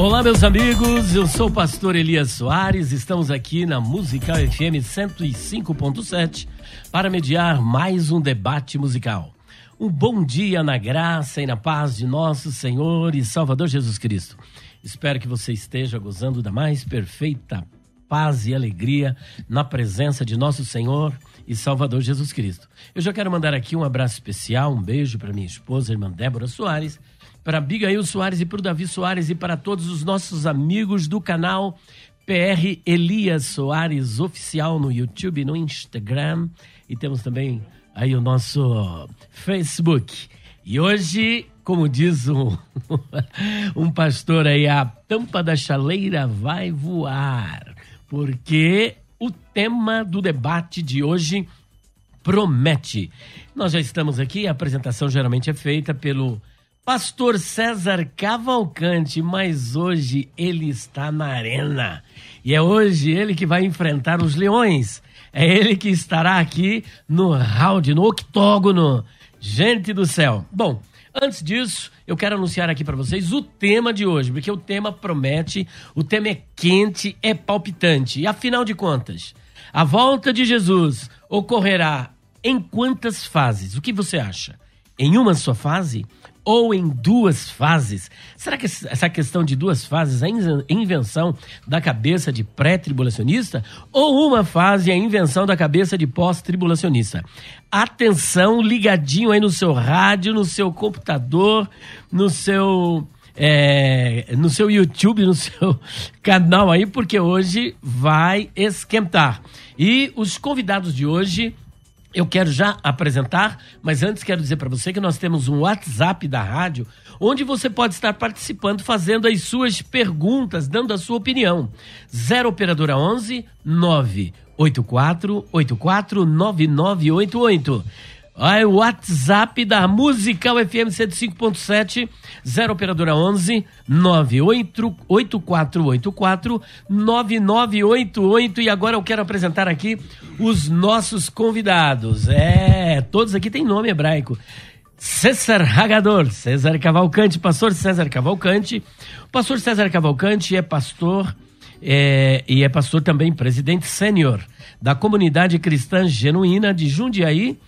Olá, meus amigos, eu sou o pastor Elias Soares, estamos aqui na Musical FM 105.7 para mediar mais um debate musical. Um bom dia na graça e na paz de nosso Senhor e Salvador Jesus Cristo. Espero que você esteja gozando da mais perfeita paz e alegria na presença de nosso Senhor e Salvador Jesus Cristo. Eu já quero mandar aqui um abraço especial, um beijo para minha esposa, irmã Débora Soares para Abigail Soares e para o Davi Soares e para todos os nossos amigos do canal PR Elias Soares Oficial no YouTube, no Instagram e temos também aí o nosso Facebook. E hoje, como diz um, um pastor aí, a tampa da chaleira vai voar, porque o tema do debate de hoje promete. Nós já estamos aqui, a apresentação geralmente é feita pelo Pastor César Cavalcante, mas hoje ele está na arena. E é hoje ele que vai enfrentar os leões. É ele que estará aqui no round, no octógono. Gente do céu. Bom, antes disso, eu quero anunciar aqui para vocês o tema de hoje, porque o tema promete, o tema é quente, é palpitante. E afinal de contas, a volta de Jesus ocorrerá em quantas fases? O que você acha? Em uma só fase? Ou em duas fases? Será que essa questão de duas fases é invenção da cabeça de pré-tribulacionista ou uma fase é invenção da cabeça de pós-tribulacionista? Atenção, ligadinho aí no seu rádio, no seu computador, no seu é, no seu YouTube, no seu canal aí, porque hoje vai esquentar. E os convidados de hoje eu quero já apresentar, mas antes quero dizer para você que nós temos um WhatsApp da rádio, onde você pode estar participando, fazendo as suas perguntas, dando a sua opinião. 0 Operadora 11 984 84 9988. Aí, o WhatsApp da Musical FM 105.7, 0 Operadora 11 98484 9988. E agora eu quero apresentar aqui os nossos convidados. É, todos aqui têm nome hebraico. César Hagador, César Cavalcante, pastor César Cavalcante. O pastor César Cavalcante é pastor é, e é pastor também, presidente sênior da comunidade cristã genuína de Jundiaí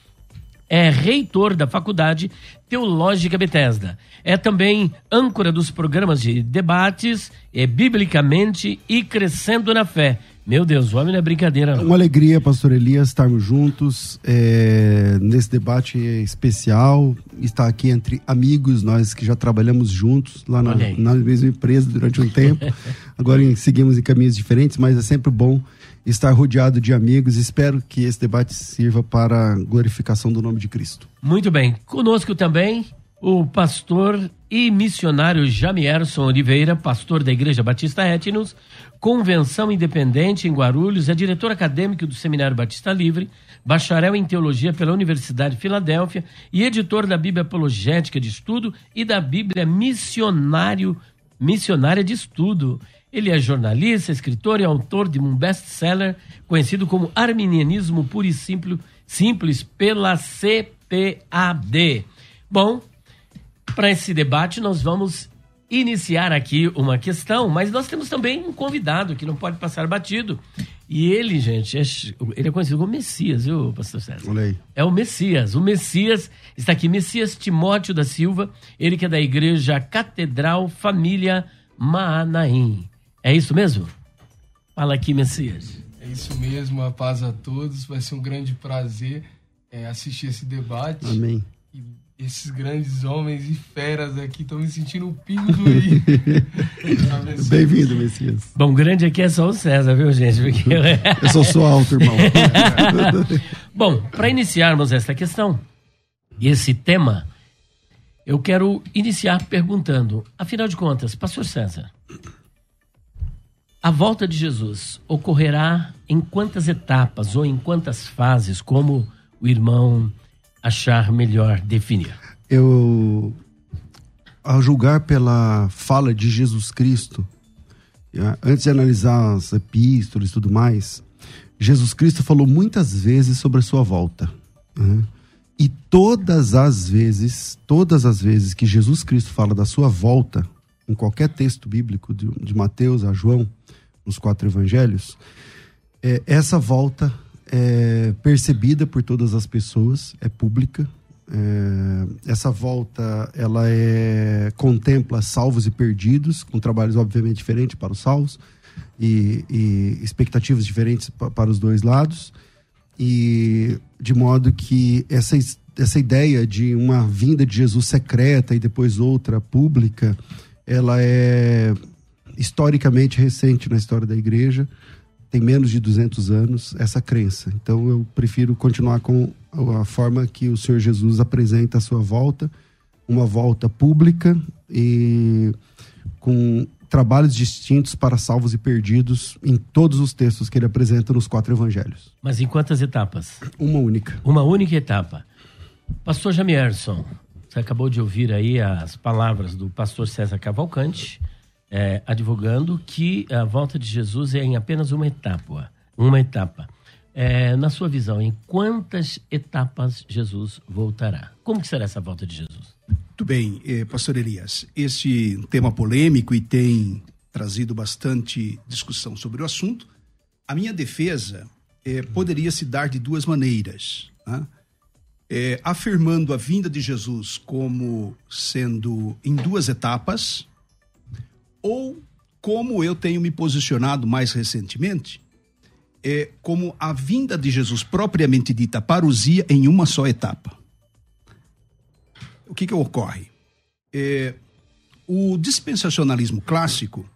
é reitor da Faculdade Teológica Bethesda. É também âncora dos programas de debates, é biblicamente e crescendo na fé. Meu Deus, o homem não é brincadeira. Não. Uma alegria, pastor Elias, estarmos juntos é, nesse debate especial, estar aqui entre amigos, nós que já trabalhamos juntos lá na, na mesma empresa durante um tempo. Agora seguimos em caminhos diferentes, mas é sempre bom estar rodeado de amigos. Espero que esse debate sirva para a glorificação do nome de Cristo. Muito bem. Conosco também o pastor e missionário Jamierson Oliveira, pastor da Igreja Batista Etnos, Convenção Independente em Guarulhos, é diretor acadêmico do Seminário Batista Livre, bacharel em teologia pela Universidade de Filadélfia e editor da Bíblia Apologética de Estudo e da Bíblia Missionário Missionária de Estudo. Ele é jornalista, escritor e autor de um best-seller conhecido como Arminianismo Puro e Simples, simples pela CPAD. Bom, para esse debate nós vamos iniciar aqui uma questão, mas nós temos também um convidado que não pode passar batido. E ele, gente, é, ele é conhecido como Messias, viu, pastor César? Olha aí. É o Messias. O Messias está aqui, Messias Timóteo da Silva, ele que é da igreja Catedral Família Maanaim. É isso mesmo? Fala aqui, Messias. É isso mesmo, a paz a todos. Vai ser um grande prazer é, assistir esse debate. Amém. E esses grandes homens e feras aqui. Tô me sentindo um pingo aí. Bem-vindo, Messias. Bom, grande aqui é só o César, viu, gente? Porque... Eu sou só alto, irmão. Bom, para iniciarmos esta questão e esse tema, eu quero iniciar perguntando, afinal de contas, Pastor César, a volta de Jesus ocorrerá em quantas etapas ou em quantas fases, como o irmão achar melhor definir? Eu, ao julgar pela fala de Jesus Cristo, antes de analisar as epístolas e tudo mais, Jesus Cristo falou muitas vezes sobre a sua volta. Né? E todas as vezes, todas as vezes que Jesus Cristo fala da sua volta, em qualquer texto bíblico, de, de Mateus a João, nos quatro evangelhos, é, essa volta é percebida por todas as pessoas, é pública. É, essa volta ela é contempla salvos e perdidos, com trabalhos obviamente diferentes para os salvos e, e expectativas diferentes para os dois lados, e de modo que essa, essa ideia de uma vinda de Jesus secreta e depois outra pública, ela é historicamente recente na história da igreja tem menos de 200 anos essa crença. Então eu prefiro continuar com a forma que o Senhor Jesus apresenta a sua volta, uma volta pública e com trabalhos distintos para salvos e perdidos em todos os textos que ele apresenta nos quatro evangelhos. Mas em quantas etapas? Uma única. Uma única etapa. Pastor Jamierson, você acabou de ouvir aí as palavras do pastor César Cavalcante é, advogando que a volta de Jesus é em apenas uma etapa. Uma etapa. É, na sua visão, em quantas etapas Jesus voltará? Como que será essa volta de Jesus? Muito bem, eh, pastor Elias. Este tema polêmico e tem trazido bastante discussão sobre o assunto. A minha defesa eh, poderia se dar de duas maneiras. Né? Eh, afirmando a vinda de Jesus como sendo em duas etapas, ou como eu tenho me posicionado mais recentemente, é como a vinda de Jesus propriamente dita parousia em uma só etapa. O que que ocorre? É, o dispensacionalismo clássico,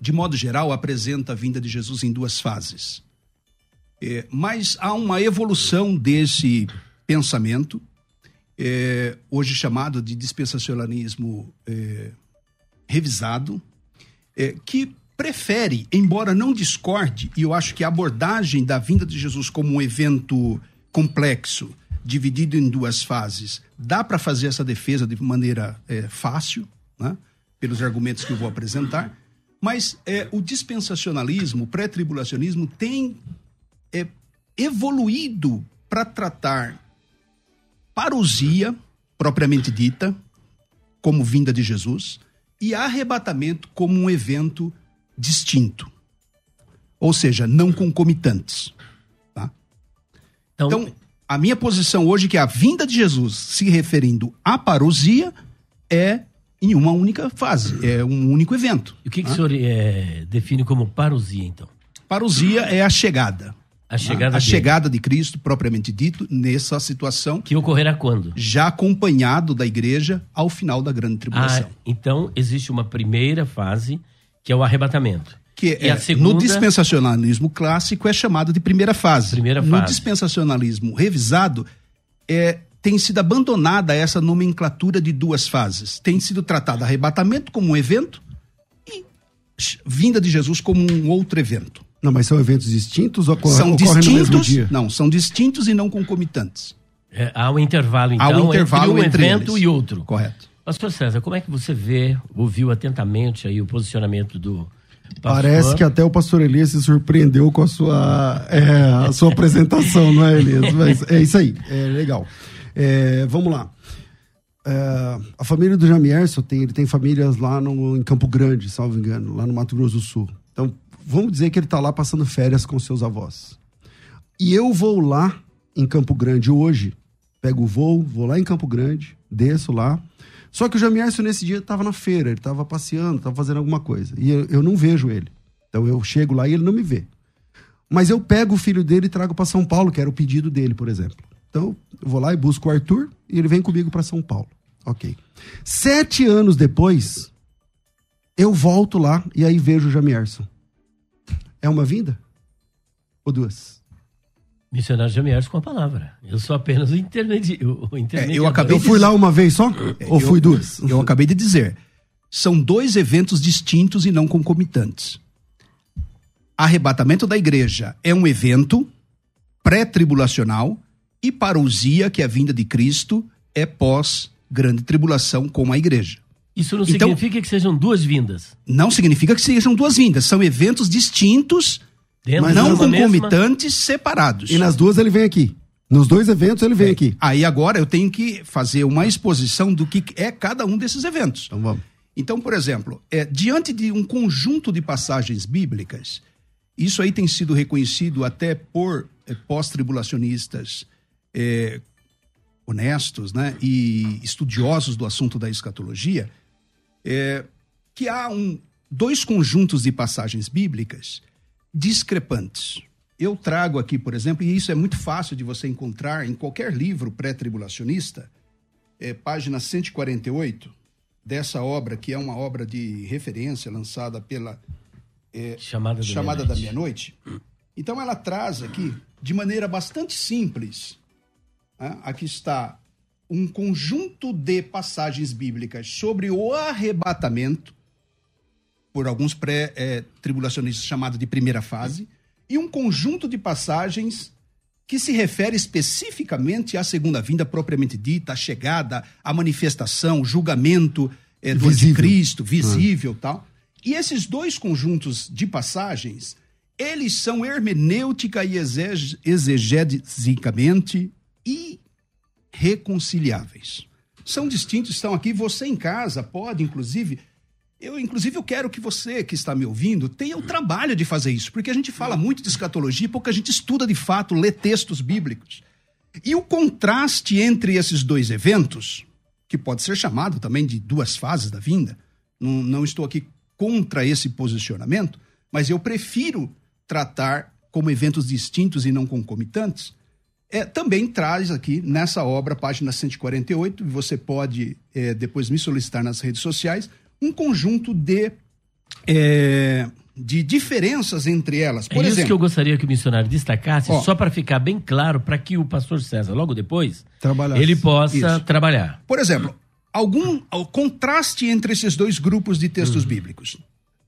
de modo geral, apresenta a vinda de Jesus em duas fases. É, mas há uma evolução desse pensamento, é, hoje chamado de dispensacionalismo é, revisado, é, que prefere, embora não discorde, e eu acho que a abordagem da vinda de Jesus como um evento complexo, dividido em duas fases, dá para fazer essa defesa de maneira é, fácil, né, pelos argumentos que eu vou apresentar, mas é, o dispensacionalismo, o pré-tribulacionismo tem é, evoluído para tratar parousia, propriamente dita, como vinda de Jesus, e arrebatamento como um evento distinto. Ou seja, não concomitantes. Tá? Então, então, a minha posição hoje é que a vinda de Jesus, se referindo à parousia, é em uma única fase, é um único evento. E o que, que o senhor é, define como parousia, então? Parousia é a chegada. A chegada, a chegada de Cristo, propriamente dito, nessa situação. Que ocorrerá quando? Já acompanhado da igreja ao final da grande tribulação. Ah, então existe uma primeira fase, que é o arrebatamento. Que é, segunda... no dispensacionalismo clássico é chamado de primeira fase. Primeira fase. No dispensacionalismo revisado, é, tem sido abandonada essa nomenclatura de duas fases. Tem sido tratado arrebatamento como um evento e vinda de Jesus como um outro evento. Não, mas são eventos distintos ou são distintos, no mesmo dia? Não, são distintos e não concomitantes. É, há um intervalo, então, há um intervalo entre um entre evento eles. e outro. Correto. Pastor César, como é que você vê, ouviu atentamente aí o posicionamento do pastor? Parece que até o pastor Elias se surpreendeu com a sua, é, a sua apresentação, não é, Elias? Mas é isso aí, é legal. É, vamos lá. É, a família do Jamierson tem, ele tem famílias lá no, em Campo Grande, salvo engano, lá no Mato Grosso do Sul. Então, vamos dizer que ele está lá passando férias com seus avós. E eu vou lá em Campo Grande hoje, pego o voo, vou lá em Campo Grande, desço lá. Só que o Jamierson nesse dia estava na feira, ele estava passeando, estava fazendo alguma coisa. E eu, eu, não vejo ele. Então eu chego lá e ele não me vê. Mas eu pego o filho dele e trago para São Paulo, que era o pedido dele, por exemplo. Então, eu vou lá e busco o Arthur e ele vem comigo para São Paulo. Ok. Sete anos depois, eu volto lá e aí vejo o Jamierson. É uma vinda? Ou duas? Missionário Jamierson com a palavra. Eu sou apenas o, intermedi o intermediador. É, eu, acabei eu fui lá uma vez só? É, ou fui duas? Eu acabei de dizer. São dois eventos distintos e não concomitantes. Arrebatamento da igreja é um evento pré-tribulacional e parousia, que é a vinda de Cristo, é pós grande tribulação com a igreja. Isso não então, significa que sejam duas vindas. Não significa que sejam duas vindas. São eventos distintos, Dentro não concomitantes, mesma... separados. E nas duas ele vem aqui. Nos dois eventos ele vem é. aqui. Aí agora eu tenho que fazer uma exposição do que é cada um desses eventos. Então vamos. Então, por exemplo, é, diante de um conjunto de passagens bíblicas, isso aí tem sido reconhecido até por é, pós-tribulacionistas é, honestos né, e estudiosos do assunto da escatologia, é, que há um, dois conjuntos de passagens bíblicas discrepantes. Eu trago aqui, por exemplo, e isso é muito fácil de você encontrar em qualquer livro pré-tribulacionista, é, página 148 dessa obra, que é uma obra de referência lançada pela é, Chamada, Chamada da Meia-Noite. Meia então, ela traz aqui, de maneira bastante simples, né? aqui está um conjunto de passagens bíblicas sobre o arrebatamento, por alguns pré-tribulacionistas chamado de primeira fase, e um conjunto de passagens que se refere especificamente à segunda vinda propriamente dita, a chegada, a manifestação, o julgamento é, do visível. anticristo, visível ah. tal. E esses dois conjuntos de passagens, eles são hermenêutica e exegeticamente irreconciliáveis. São distintos, estão aqui. Você em casa pode, inclusive, eu, inclusive, eu quero que você que está me ouvindo tenha o trabalho de fazer isso, porque a gente fala muito de escatologia pouca gente estuda de fato, lê textos bíblicos. E o contraste entre esses dois eventos, que pode ser chamado também de duas fases da vinda, não, não estou aqui contra esse posicionamento, mas eu prefiro tratar como eventos distintos e não concomitantes, é, também traz aqui nessa obra, página 148, você pode é, depois me solicitar nas redes sociais, um conjunto de, é, de diferenças entre elas. Por é exemplo, isso que eu gostaria que o missionário destacasse, ó, só para ficar bem claro, para que o pastor César, logo depois, ele possa isso. trabalhar. Por exemplo, algum contraste entre esses dois grupos de textos uhum. bíblicos.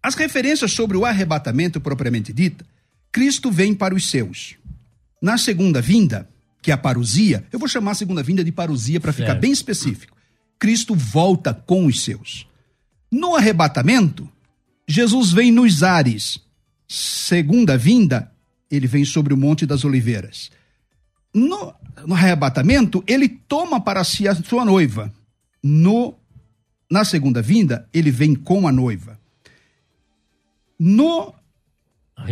As referências sobre o arrebatamento propriamente dita, Cristo vem para os seus. Na segunda vinda, que é a parousia, eu vou chamar a segunda vinda de parousia para ficar bem específico. Cristo volta com os seus. No arrebatamento, Jesus vem nos ares. Segunda vinda, ele vem sobre o Monte das Oliveiras. No, no arrebatamento, ele toma para si a sua noiva. No, na segunda vinda, ele vem com a noiva. No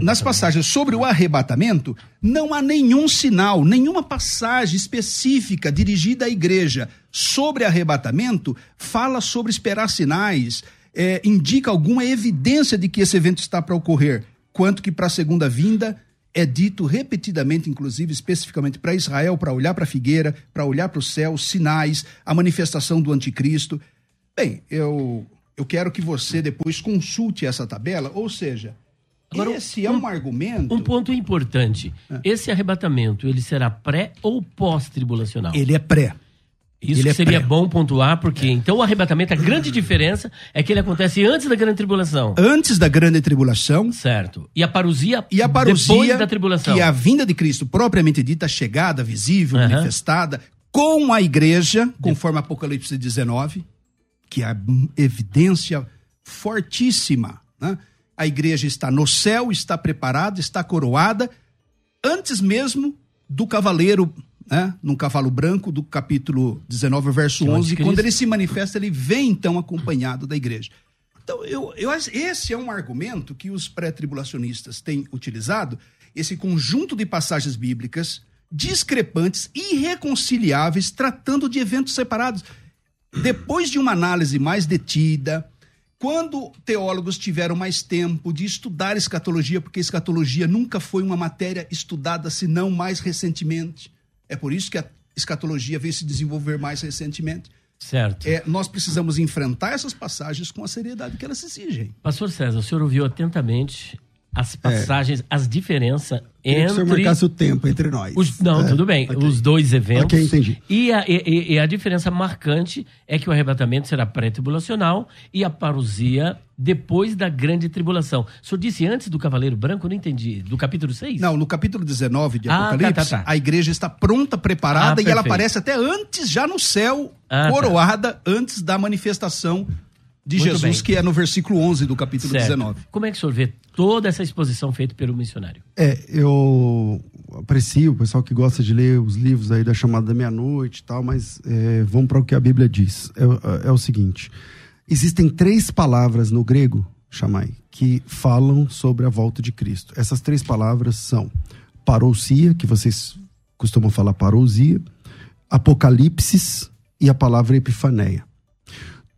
nas passagens sobre o arrebatamento, não há nenhum sinal, nenhuma passagem específica dirigida à igreja sobre arrebatamento fala sobre esperar sinais, é, indica alguma evidência de que esse evento está para ocorrer, quanto que para a segunda vinda é dito repetidamente, inclusive especificamente para Israel, para olhar para a figueira, para olhar para o céu, sinais, a manifestação do anticristo. Bem, eu, eu quero que você depois consulte essa tabela, ou seja, Agora, Esse é um, um argumento. Um ponto importante. É. Esse arrebatamento, ele será pré ou pós-tribulacional? Ele é pré. Isso é seria pré. bom pontuar, porque é. então o arrebatamento, a grande diferença é que ele acontece antes da grande tribulação. Antes da grande tribulação. Certo. E a parousia, e a parousia depois da tribulação. Que é a vinda de Cristo, propriamente dita, chegada, visível, uhum. manifestada, com a igreja, conforme Apocalipse 19, que é a evidência fortíssima, né? A igreja está no céu, está preparada, está coroada, antes mesmo do cavaleiro, né, num cavalo branco, do capítulo 19, verso 11, quando ele se manifesta, ele vem então acompanhado da igreja. Então, eu, eu, esse é um argumento que os pré-tribulacionistas têm utilizado, esse conjunto de passagens bíblicas discrepantes, irreconciliáveis, tratando de eventos separados. Depois de uma análise mais detida, quando teólogos tiveram mais tempo de estudar escatologia, porque escatologia nunca foi uma matéria estudada senão mais recentemente. É por isso que a escatologia veio se desenvolver mais recentemente. Certo. É, nós precisamos enfrentar essas passagens com a seriedade que elas exigem. Pastor César, o senhor ouviu atentamente as passagens, é. as diferenças entre. Se o senhor marcasse o tempo entre nós. Os, não, é. tudo bem. Okay. Os dois eventos. Ok, entendi. E a, e, e a diferença marcante é que o arrebatamento será pré-tribulacional e a parousia depois da grande tribulação. O senhor disse antes do Cavaleiro Branco, eu não entendi. Do capítulo 6? Não, no capítulo 19 de Apocalipse, ah, tá, tá, tá. a igreja está pronta, preparada ah, e ela aparece até antes, já no céu, ah, tá. coroada, antes da manifestação de Muito Jesus, bem. que é no versículo 11 do capítulo certo. 19. Como é que o senhor vê toda essa exposição feita pelo missionário? É, eu aprecio o pessoal que gosta de ler os livros aí da chamada da meia-noite e tal, mas é, vamos para o que a Bíblia diz. É, é, o seguinte: existem três palavras no grego, chamai, que falam sobre a volta de Cristo. Essas três palavras são parousia, que vocês costumam falar parousia, apocalipsis e a palavra epifaneia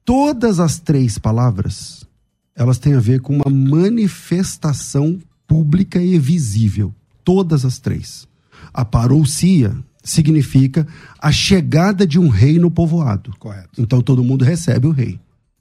todas as três palavras elas têm a ver com uma manifestação pública e visível. Todas as três. A parousia significa a chegada de um rei no povoado. Correto. Então todo mundo recebe o rei.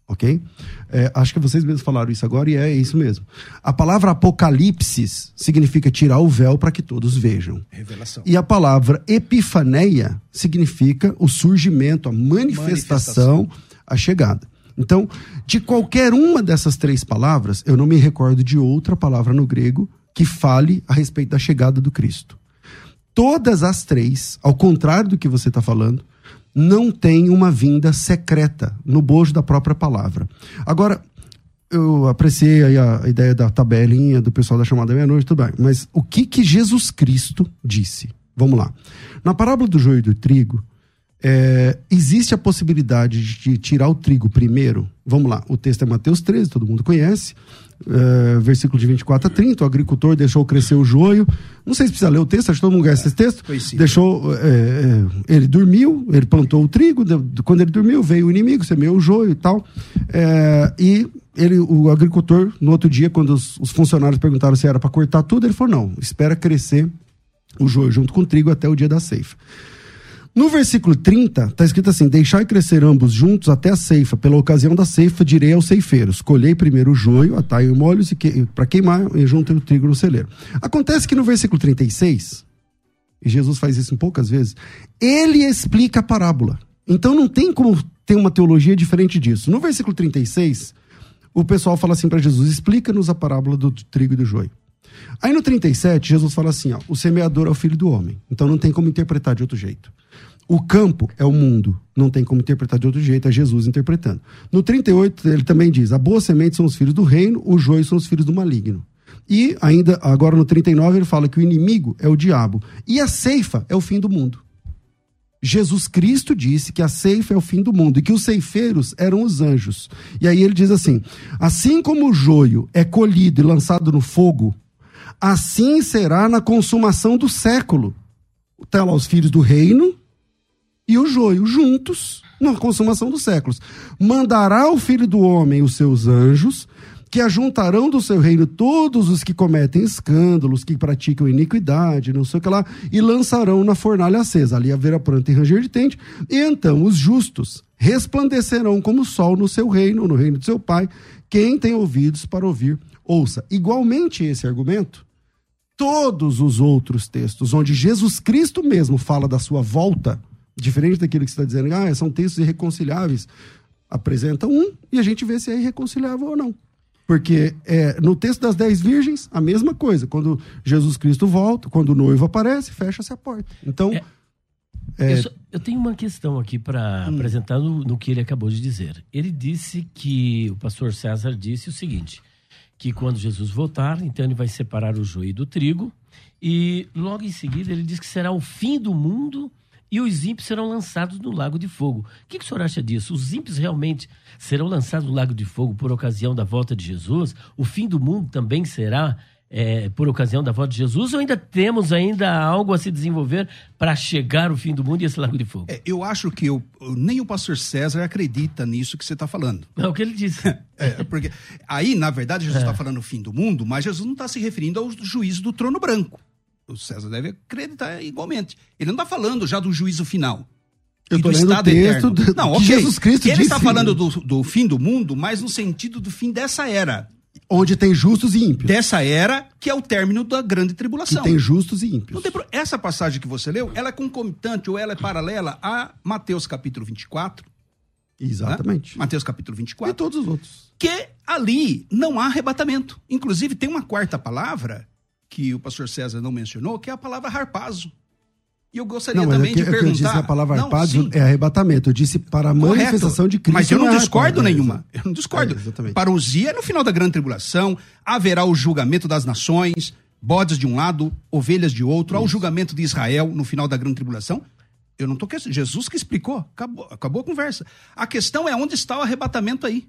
Ok? É, acho que vocês mesmos falaram isso agora e é isso mesmo. A palavra apocalipse significa tirar o véu para que todos vejam. Revelação. E a palavra epifaneia significa o surgimento, a manifestação, manifestação a chegada. Então, de qualquer uma dessas três palavras, eu não me recordo de outra palavra no grego que fale a respeito da chegada do Cristo. Todas as três, ao contrário do que você está falando, não têm uma vinda secreta no bojo da própria palavra. Agora, eu apreciei a, a, ideia da tabelinha do pessoal da chamada meia-noite, tudo bem. Mas o que que Jesus Cristo disse? Vamos lá. Na parábola do joio e do trigo, é, existe a possibilidade de tirar o trigo primeiro? Vamos lá, o texto é Mateus 13, todo mundo conhece. É, versículo de 24 a 30, o agricultor deixou crescer o joio. Não sei se precisa ler o texto, acho que todo mundo conhece esse texto. Deixou, é, é, ele dormiu, ele plantou o trigo, quando ele dormiu, veio o inimigo, semeou o joio e tal. É, e ele, o agricultor, no outro dia, quando os, os funcionários perguntaram se era para cortar tudo, ele falou: não, espera crescer o joio junto com o trigo até o dia da ceifa. No versículo 30, está escrito assim: Deixai crescer ambos juntos até a ceifa. Pela ocasião da ceifa, direi aos ceifeiros: Colhei primeiro o joio, atai o molhos que, para queimar e juntem o trigo no celeiro. Acontece que no versículo 36, e Jesus faz isso em poucas vezes, ele explica a parábola. Então não tem como ter uma teologia diferente disso. No versículo 36, o pessoal fala assim para Jesus: Explica-nos a parábola do trigo e do joio. Aí no 37, Jesus fala assim: ó, o semeador é o filho do homem. Então não tem como interpretar de outro jeito. O campo é o mundo. Não tem como interpretar de outro jeito, é Jesus interpretando. No 38, ele também diz: a boa semente são os filhos do reino, o joio são os filhos do maligno. E ainda, agora no 39, ele fala que o inimigo é o diabo. E a ceifa é o fim do mundo. Jesus Cristo disse que a ceifa é o fim do mundo e que os ceifeiros eram os anjos. E aí ele diz assim: assim como o joio é colhido e lançado no fogo, assim será na consumação do século. Está lá os filhos do reino e o joio juntos na consumação dos séculos. Mandará o filho do homem os seus anjos, que ajuntarão do seu reino todos os que cometem escândalos, que praticam iniquidade, não sei o que lá, e lançarão na fornalha acesa. Ali haverá pranto e ranger de dente. E então os justos resplandecerão como o sol no seu reino, no reino de seu pai. Quem tem ouvidos para ouvir, ouça. Igualmente esse argumento, todos os outros textos onde Jesus Cristo mesmo fala da sua volta, Diferente daquilo que você está dizendo, ah, são textos irreconciliáveis. Apresenta um e a gente vê se é irreconciliável ou não. Porque é, no texto das dez virgens, a mesma coisa. Quando Jesus Cristo volta, quando o noivo aparece, fecha-se a porta. Então. É, é... Eu, só, eu, tenho uma questão aqui para hum. apresentar no, no, que ele acabou de dizer. Ele disse que, o pastor César disse o seguinte: que quando Jesus voltar, então ele vai separar o joio do trigo, e logo em seguida ele diz que será o fim do mundo e os ímpios serão lançados no lago de fogo. O que, que o senhor acha disso? Os ímpios realmente serão lançados no lago de fogo por ocasião da volta de Jesus? O fim do mundo também será é, por ocasião da volta de Jesus? Ou ainda temos ainda algo a se desenvolver para chegar o fim do mundo e esse lago de fogo? É, eu acho que eu, nem o pastor César acredita nisso que você está falando. É o que ele disse. é, porque aí, na verdade, Jesus está é. falando o fim do mundo, mas Jesus não está se referindo ao juízo do trono branco. O César deve acreditar igualmente. Ele não está falando já do juízo final. Eu tô lendo o texto do, não. Jesus Cristo Ele está falando do, do fim do mundo, mas no sentido do fim dessa era. Onde tem justos e ímpios. Dessa era, que é o término da grande tribulação. Que tem justos e ímpios. Essa passagem que você leu, ela é concomitante ou ela é paralela a Mateus capítulo 24. Exatamente. Né? Mateus capítulo 24. E todos os outros. Que ali não há arrebatamento. Inclusive, tem uma quarta palavra que o pastor César não mencionou, que é a palavra harpazo. E eu gostaria não, também é que, de perguntar. É eu disse a palavra harpazo é arrebatamento. Eu disse para a Correto. manifestação de Cristo. Mas eu não, é discordo harpazo, nenhuma. Eu não discordo. É, exatamente. Parousia é no final da grande tribulação, haverá o julgamento das nações, bodes de um lado, ovelhas de outro, há o julgamento de Israel no final da grande tribulação. Eu não estou questionando. Jesus que explicou. Acabou, acabou a conversa. A questão é onde está o arrebatamento aí.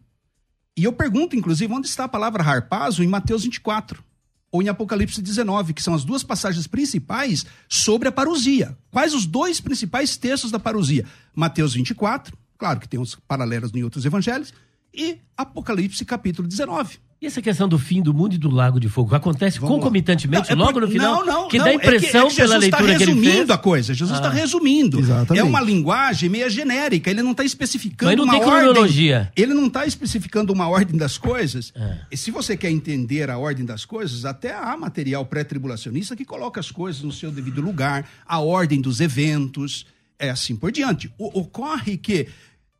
E eu pergunto, inclusive, onde está a palavra harpazo em Mateus 24 ou em Apocalipse 19, que são as duas passagens principais sobre a parousia. Quais os dois principais textos da parousia? Mateus 24, claro que tem os paralelos em outros evangelhos, e Apocalipse capítulo 19. E essa questão do fim do mundo e do lago de fogo acontece Vamos concomitantemente, não, é logo no final? Não, não, que não, dá impressão é que, é que pela leitura tá que ele fez. resumindo a coisa. Jesus está Ah. resumindo. Exatamente. É uma linguagem meio genérica. Ele não está especificando Mas não uma tem ordem. cronologia. Ele não está especificando uma ordem das coisas. É. E se você quer entender a ordem das coisas, até há material pré-tribulacionista que coloca as coisas no seu devido lugar, a ordem dos eventos, é assim por diante. O- ocorre que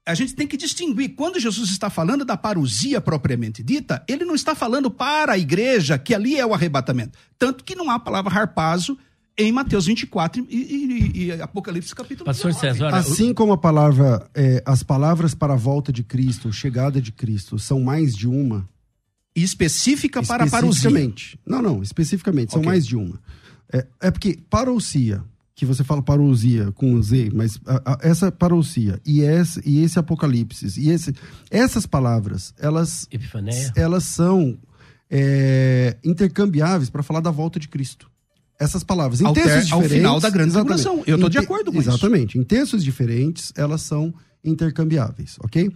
a gente tem que distinguir. Quando Jesus está falando da parousia propriamente dita, ele não está falando para a igreja, que ali é o arrebatamento. Tanto que não há a palavra harpazo em Mateus 24 e, e- e Apocalipse capítulo Pastor 19. César, Assim como a palavra, é, as palavras para a volta de Cristo, chegada de Cristo, são mais de uma. E específica para a parousia. Não, não, especificamente, são Ok. mais de uma. É, é porque parousia, que você fala parousia com Z, mas a- a- essa parousia e esse, e esse apocalipse, e esse, essas palavras, elas, Epifaneia. elas são é, intercambiáveis para falar da volta de Cristo. Essas palavras, em Ao ter- textos ao diferentes... final da grande exatamente. tribulação. Eu tô Em de acordo com isso. Exatamente. Em textos diferentes, elas são intercambiáveis, ok?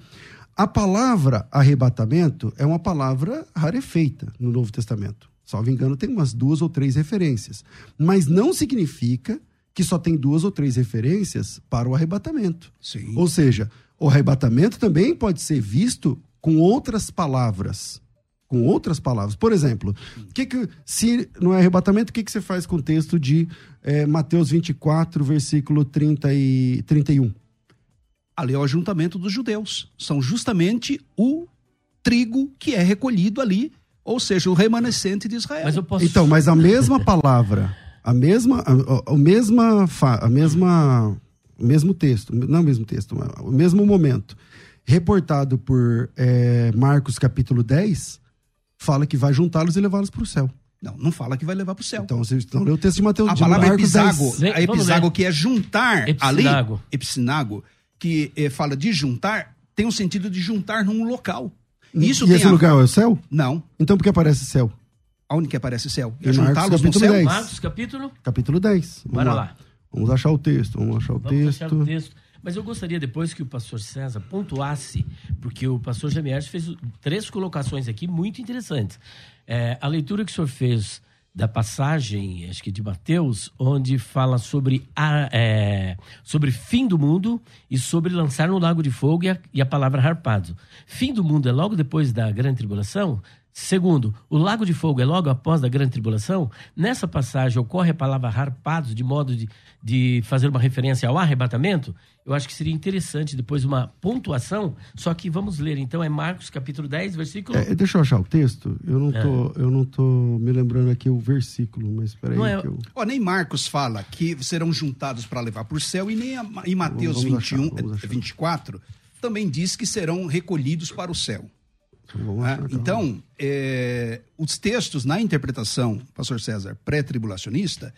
A palavra arrebatamento é uma palavra rarefeita no Novo Testamento. Salvo engano, tem umas duas ou três referências. Mas não significa que só tem duas ou três referências para o arrebatamento. Sim. Ou seja, o arrebatamento também pode ser visto com outras palavras. Com outras palavras. Por exemplo, que que, se não é arrebatamento, o que, que você faz com o texto de eh, Mateus 24, versículo 30 e 31? Ali é o ajuntamento dos judeus. São justamente o trigo que é recolhido ali, ou seja, o remanescente de Israel. Mas eu posso. Então, mas a mesma palavra, a mesma, a, a- a mesma, fa- a mesma, o mesmo texto, não o mesmo texto, mas o mesmo momento, reportado por eh, Marcos capítulo 10, fala que vai juntá-los e levá-los para o céu. Não, não fala que vai levar para o céu. Então, vocês estão lendo o texto de Mateus a de palavra Marcos episago, 10. Vem, a episago ler. que é juntar Epsinago. ali, epsinago, que eh, fala de juntar, tem o sentido de juntar num local. Isso e tem esse a- lugar é o céu? Não. Então por que aparece céu? Aonde que aparece céu? É Marcos, juntá-los no capítulo céu? 10. Marcos, capítulo. Capítulo 10. Vamos Bora lá. Vamos achar o texto, vamos achar o Vamos texto. achar o texto. Mas eu gostaria depois que o pastor César pontuasse, porque o pastor Jamiers fez três colocações aqui muito interessantes. É, a leitura que o senhor fez da passagem, acho que de Mateus, onde fala sobre, a, é, sobre fim do mundo e sobre lançar no lago de fogo e a, e a palavra harpado. Fim do mundo é logo depois da grande tribulação? Segundo, o lago de fogo é logo após a grande tribulação? Nessa passagem ocorre a palavra harpados de modo de, de fazer uma referência ao arrebatamento? Eu acho que seria interessante depois uma pontuação, só que vamos ler então, é Marcos capítulo 10, versículo... É, deixa eu achar o texto. Eu não, É. tô, eu não tô me lembrando aqui o versículo, mas espera aí Não é- que eu... Ó, nem Marcos fala que serão juntados para levar para o céu, e nem a- em Mateus Vamos achar, 21, vamos achar. 24 também diz que serão recolhidos para o céu. Né? achar, calma. Então, é, os textos na interpretação, pastor César, pré-tribulacionista,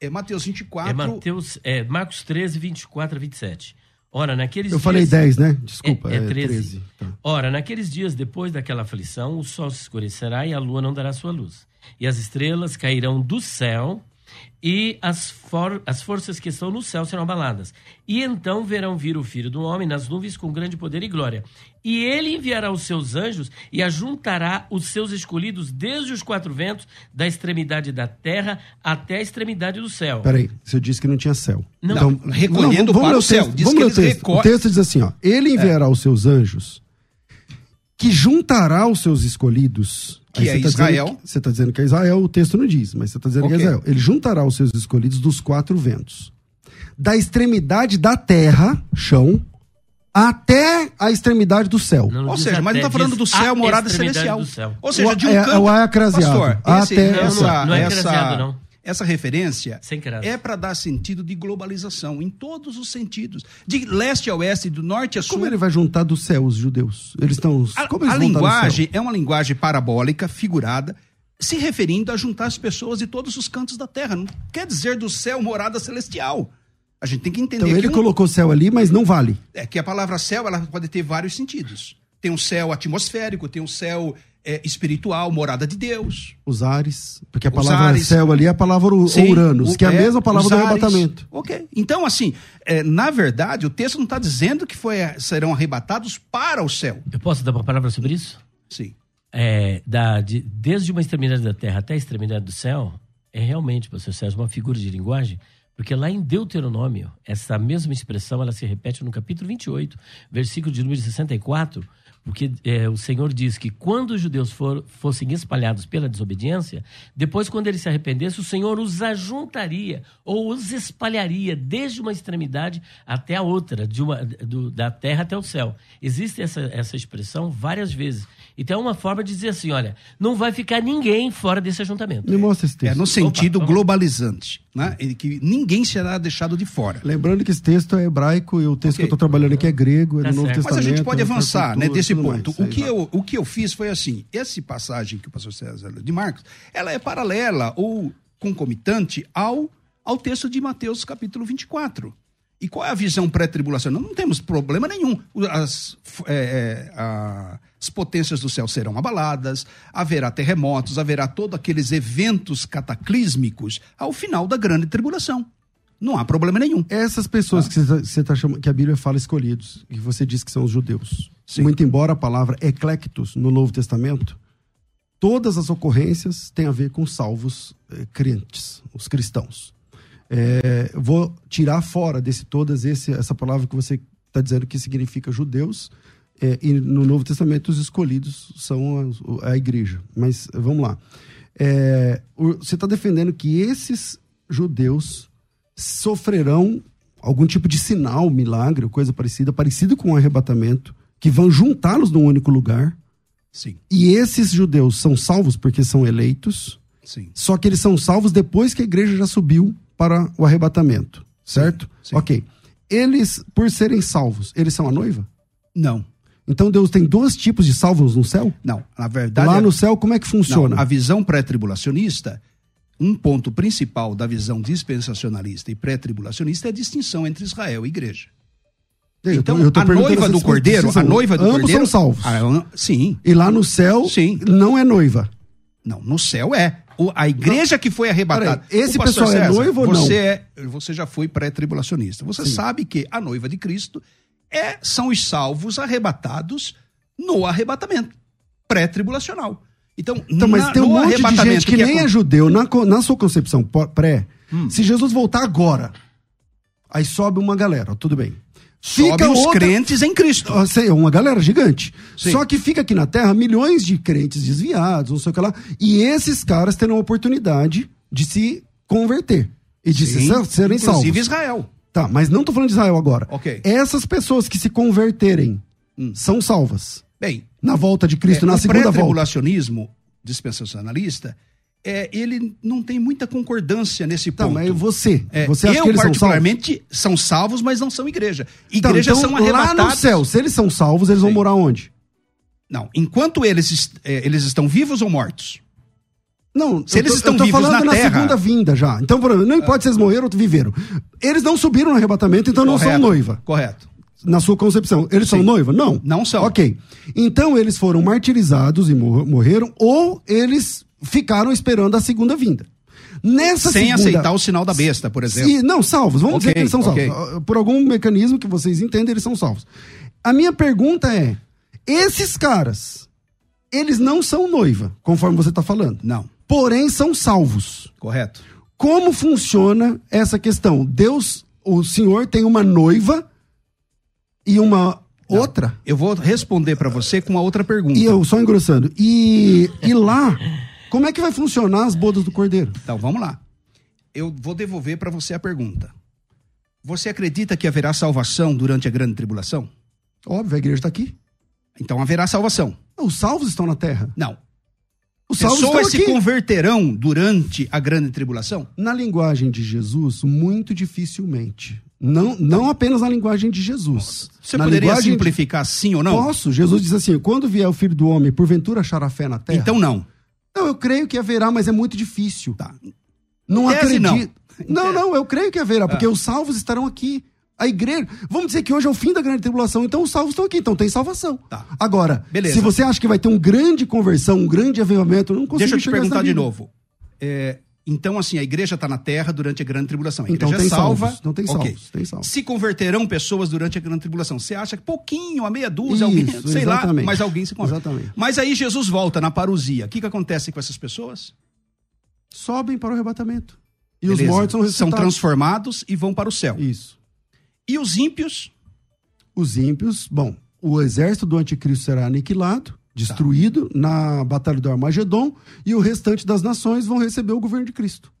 é Mateus 24. É Mateus, é Marcos 13, 24 a 27. Ora, naqueles Eu dias... falei 10, né? Desculpa, É, é, é 13. 13. Tá. Ora, naqueles dias depois daquela aflição, o sol se escurecerá e a lua não dará sua luz. E as estrelas cairão do céu e as, for, as forças que estão no céu serão abaladas. E então verão vir o Filho do Homem nas nuvens com grande poder e glória. E ele enviará os seus anjos e ajuntará os seus escolhidos desde os quatro ventos, da extremidade da terra até a extremidade do céu. Peraí, você disse que não tinha céu. Não. Então, recolhendo vamos para o céu. Texto, Diz vamos que ler o eles texto. recolhem- O texto diz assim, ó. Ele enviará os seus anjos que juntará os seus escolhidos. Que Aí é você tá Israel. você está dizendo que é Israel, o texto não diz, mas você está dizendo que é. Israel. Ele juntará os seus escolhidos dos quatro ventos. Da extremidade da terra, chão, até a extremidade do céu. Não Ou seja, mas não está falando do céu, morada celestial. do céu. Ou seja, de um O- é- canto. é o acraseado. Pastor, esse- Até- Não, essa, não, é essa, acraseado, não. Essa referência é para dar sentido de globalização em todos os sentidos. De leste a oeste, do norte a sul. Como ele vai juntar do céu os judeus? Eles estão. A, como eles a linguagem é uma linguagem parabólica, figurada, se referindo a juntar as pessoas de todos os cantos da terra. Não quer dizer do céu morada celestial. A gente tem que entender Então ele que, um- colocou céu ali, mas não vale. é que a palavra céu ela pode ter vários sentidos. Tem um céu atmosférico, tem um céu é, espiritual, morada de Deus. Os ares, porque a palavra ares. céu ali é a palavra Ur- Sim, Uranus, o- que é a mesma palavra do ares. arrebatamento. Ok. Então, assim, é, na verdade, o texto não está dizendo que foi, serão arrebatados para o céu. Eu posso dar uma palavra sobre isso? Sim. É, da, de- desde uma extremidade da terra até a extremidade do céu, é realmente, pastor Sérgio, uma figura de linguagem, porque lá em Deuteronômio, essa mesma expressão, ela se repete no capítulo 28, versículo de número 64, porque é, o Senhor diz que quando os judeus for, fossem espalhados pela desobediência, depois, quando eles se arrependessem, o Senhor os ajuntaria ou os espalharia desde uma extremidade até a outra, de uma, do- da terra até o céu. Existe essa, essa expressão várias vezes. Então é uma forma de dizer assim: olha, não vai ficar ninguém fora desse ajuntamento. Me mostra esse É texto. no sentido Opa, globalizante, né? Em que ninguém será deixado de fora. Lembrando que esse texto é hebraico e o texto Ok. que eu estou trabalhando aqui é grego, é Tá do Novo certo. Testamento. Mas a gente pode é avançar né, desse ponto. mais. O Aí que, vai. eu, o que eu fiz foi assim: essa passagem que o pastor César leu de Marcos, ela é paralela ou concomitante ao, ao texto de Mateus, capítulo 24. E qual é a visão pré-tribulacional? Não temos problema nenhum. O- As, é, é, a- as potências do céu serão abaladas, haverá terremotos, haverá todos aqueles eventos cataclísmicos ao final da grande tribulação. Não há problema nenhum. Essas pessoas que você você tá chamando, que a Bíblia fala escolhidos, e você diz que são os judeus. Sim. Muito embora a palavra eclectos no Novo Testamento, todas as ocorrências têm a ver com salvos eh, crentes, os cristãos. É, vou tirar fora desse todas esse, essa palavra que você está dizendo que significa judeus, é, e no Novo Testamento os escolhidos são a, a igreja. Mas vamos lá. É, você está defendendo que esses judeus sofrerão algum tipo de sinal, milagre, coisa parecida, parecido com o arrebatamento, que vão juntá-los num único lugar. Sim, E esses judeus são salvos porque são eleitos, sim. só que eles são salvos depois que a igreja já subiu para o arrebatamento, certo? sim. Ok. Eles, por serem salvos, eles são a noiva? Não, Então Deus tem dois tipos de salvos no céu? não. Na verdade, Lá a- no céu, como é que funciona? Não, a visão pré-tribulacionista, um ponto principal da visão dispensacionalista e pré-tribulacionista é a distinção entre Israel e igreja. Então, a noiva do cordeiro, a noiva do Ambos cordeiro. são salvos. Ah, sim. E lá no céu, Sim. não é noiva. Não, no céu é. O- a igreja que foi arrebatada. Peraí, esse pessoal é César, noivo ou não? você É, você já foi pré-tribulacionista. Você sabe que a noiva de Cristo é, são os salvos arrebatados no arrebatamento pré-tribulacional. Então, Então, mas na- tem um monte de arrebatamento gente que, nem acon- é judeu, na, na sua concepção pré, Hum. se Jesus voltar agora, aí sobe uma galera, tudo bem. Sobe Fica os outra- crentes em Cristo. Ah, sei, uma galera gigante. Sim. Só que fica aqui na Terra milhões de crentes desviados, não sei o que lá. E esses caras terão a oportunidade de se converter e de se, Sim, serem salvos. Inclusive Israel. Tá, mas não tô falando de Israel agora. Ok. Essas pessoas que se converterem Hum. são salvas. Bem, Na volta de Cristo, é, na o segunda volta. pré-tribulacionismo dispensacionalista, é, ele não tem muita concordância nesse Tá, ponto. mas você, É, você acha eu, que eles são salvos? particularmente, são salvos, mas não são igreja. Então, Igrejas então, são lá no céu, se eles são salvos, eles vão Sim. morar onde? Não, enquanto eles, é, eles estão vivos ou mortos? Não, Se eles tô, estão eu tô vivos falando na na, terra- segunda vinda já. Então, não importa se eles morreram ou viveram. Eles não subiram no arrebatamento, então não são Correto, noiva. Correto. Na sua concepção. Eles são Sim. noiva? Não. Não são. Ok. Então eles foram martirizados e mor- morreram, ou eles ficaram esperando a segunda vinda. Nessa Sem segunda, aceitar o sinal da besta, por exemplo. Se, não, salvos. Vamos Okay, dizer que eles são ok. salvos. Por algum mecanismo que vocês entendem, eles são salvos. A minha pergunta é: esses caras, eles não são noiva, conforme você está falando. Não, Porém, são salvos. correto. Como funciona essa questão? Deus, o Senhor tem uma noiva e uma outra? Eu vou responder para você com uma outra pergunta. E eu só engrossando. E, e lá, como é que vai funcionar as bodas do cordeiro? Então, vamos lá. Eu vou devolver para você a pergunta. Você acredita que haverá salvação durante a grande tribulação? Óbvio, a igreja está aqui. Então haverá salvação. Os salvos estão na terra. Não. Os Pessoas se converterão durante a grande tribulação? Na linguagem de Jesus, muito dificilmente. Não, não apenas na linguagem de Jesus. Você na poderia linguagem de- simplificar sim ou não? Posso. Jesus diz assim: quando vier o filho do homem, porventura achará fé na terra? Então não. Não, eu creio que haverá, mas é muito difícil. Tá. Não Tese, acredito. não. Não, não, eu creio que haverá, porque Ah. os salvos estarão aqui. A igreja. Vamos dizer que hoje é o fim da grande tribulação, então os salvos estão aqui, então tem salvação. Tá. Agora, Beleza. se você acha que vai ter um grande conversão, um grande avivamento, não consigo Deixa eu te perguntar de novo. É, então, assim, a igreja está na terra durante a grande tribulação. A Então igreja tem é salva. salvos, não tem salvos, tem salvos. Se converterão pessoas durante a grande tribulação. Você acha que pouquinho, a meia dúzia, Isso, alguém, sei lá, exatamente. mas alguém se converte. Exatamente. Mas aí Jesus volta na parousia. O que, que acontece com essas pessoas? Sobem para o arrebatamento. E Beleza. os mortos são são transformados e vão para o céu. Isso. E os ímpios? Os ímpios, bom, o exército do anticristo será aniquilado, destruído na batalha do Armagedon, e o restante das nações vão receber o governo de Cristo.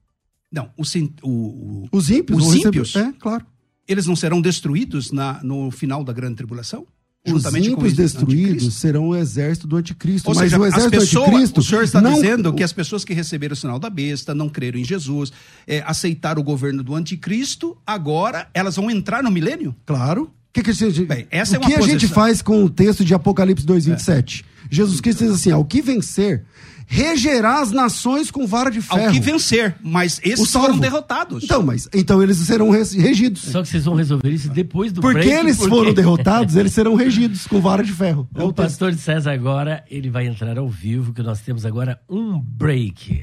Não, o, o- Os ímpios Os vão receber- ímpios? É, claro. eles não serão destruídos na, no final da grande tribulação? Os ímpios destruídos serão o exército do anticristo. Ou mas seja, o exército do anticristo. o senhor está não- dizendo que as pessoas que receberam o sinal da besta, não creram em Jesus, é, aceitaram o governo do anticristo, agora elas vão entrar no milênio? Claro. O que, que a gente, Bem, essa é o que a gente posição- faz com o texto de Apocalipse 2,27? Jesus Cristo diz assim: ao que vencer, regerá as nações com vara de ferro. Ao que vencer, mas O esses foram derrotados. Então, mas então eles serão regidos. Só que vocês vão resolver isso depois do Porque break. eles foram derrotados, eles serão regidos com vara de ferro. É O o texto. pastor de César agora, ele vai entrar ao vivo, que nós temos agora um break.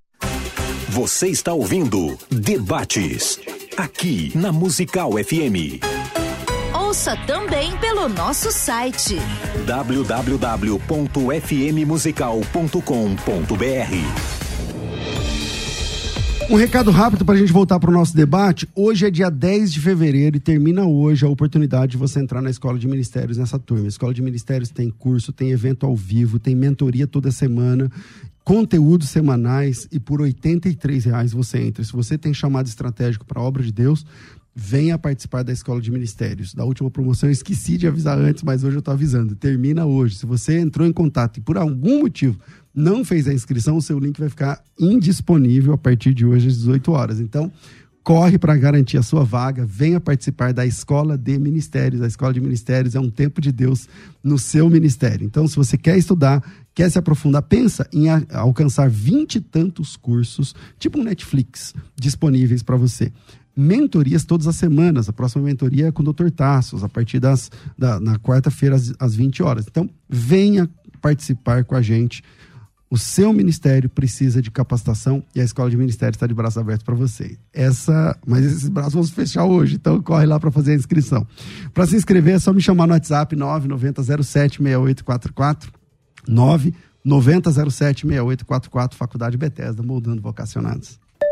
Você está ouvindo Debates, aqui na Musical FM. Ouça também pelo nosso site www.fmmusical.com.br Um recado rápido para a gente voltar para o nosso debate. Hoje é dia 10 de fevereiro e termina hoje a oportunidade de você entrar na Escola de Ministérios nessa turma. A Escola de Ministérios tem curso, tem evento ao vivo, tem mentoria toda semana, conteúdos semanais e por 83 reais você entra. Se você tem chamado estratégico para a obra de Deus, venha participar da Escola de Ministérios. Da última promoção eu esqueci de avisar antes, mas hoje eu estou avisando. Termina hoje. Se você entrou em contato e por algum motivo não fez a inscrição, o seu link vai ficar indisponível a partir de hoje às 18 horas. Então, corre para garantir a sua vaga, venha participar da Escola de Ministérios. A Escola de Ministérios é um tempo de Deus no seu ministério. Então, se você quer estudar, quer se aprofundar, pensa em alcançar vinte e tantos cursos, tipo um Netflix, disponíveis para você mentorias todas as semanas. A próxima mentoria é com o Dr. Tassos, a partir das da, na quarta-feira às, às 20 horas. Então, venha participar com a gente. O seu ministério precisa de capacitação e a escola de ministério está de braços abertos para você. Essa, mas esses braços vão se fechar hoje, então corre lá para fazer a inscrição. Para se inscrever é só me chamar no WhatsApp 990076844 990076844 Faculdade Bethesda, moldando vocacionados.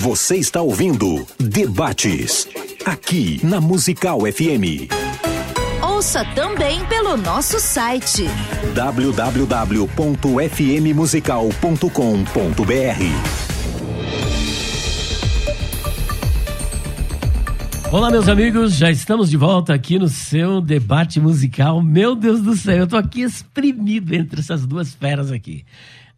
Você está ouvindo Debates, aqui na Musical FM. Ouça também pelo nosso site www.fmmusical.com.br. Olá, meus amigos, já estamos de volta aqui no seu debate musical. Meu Deus do céu, eu tô aqui exprimido entre essas duas feras aqui.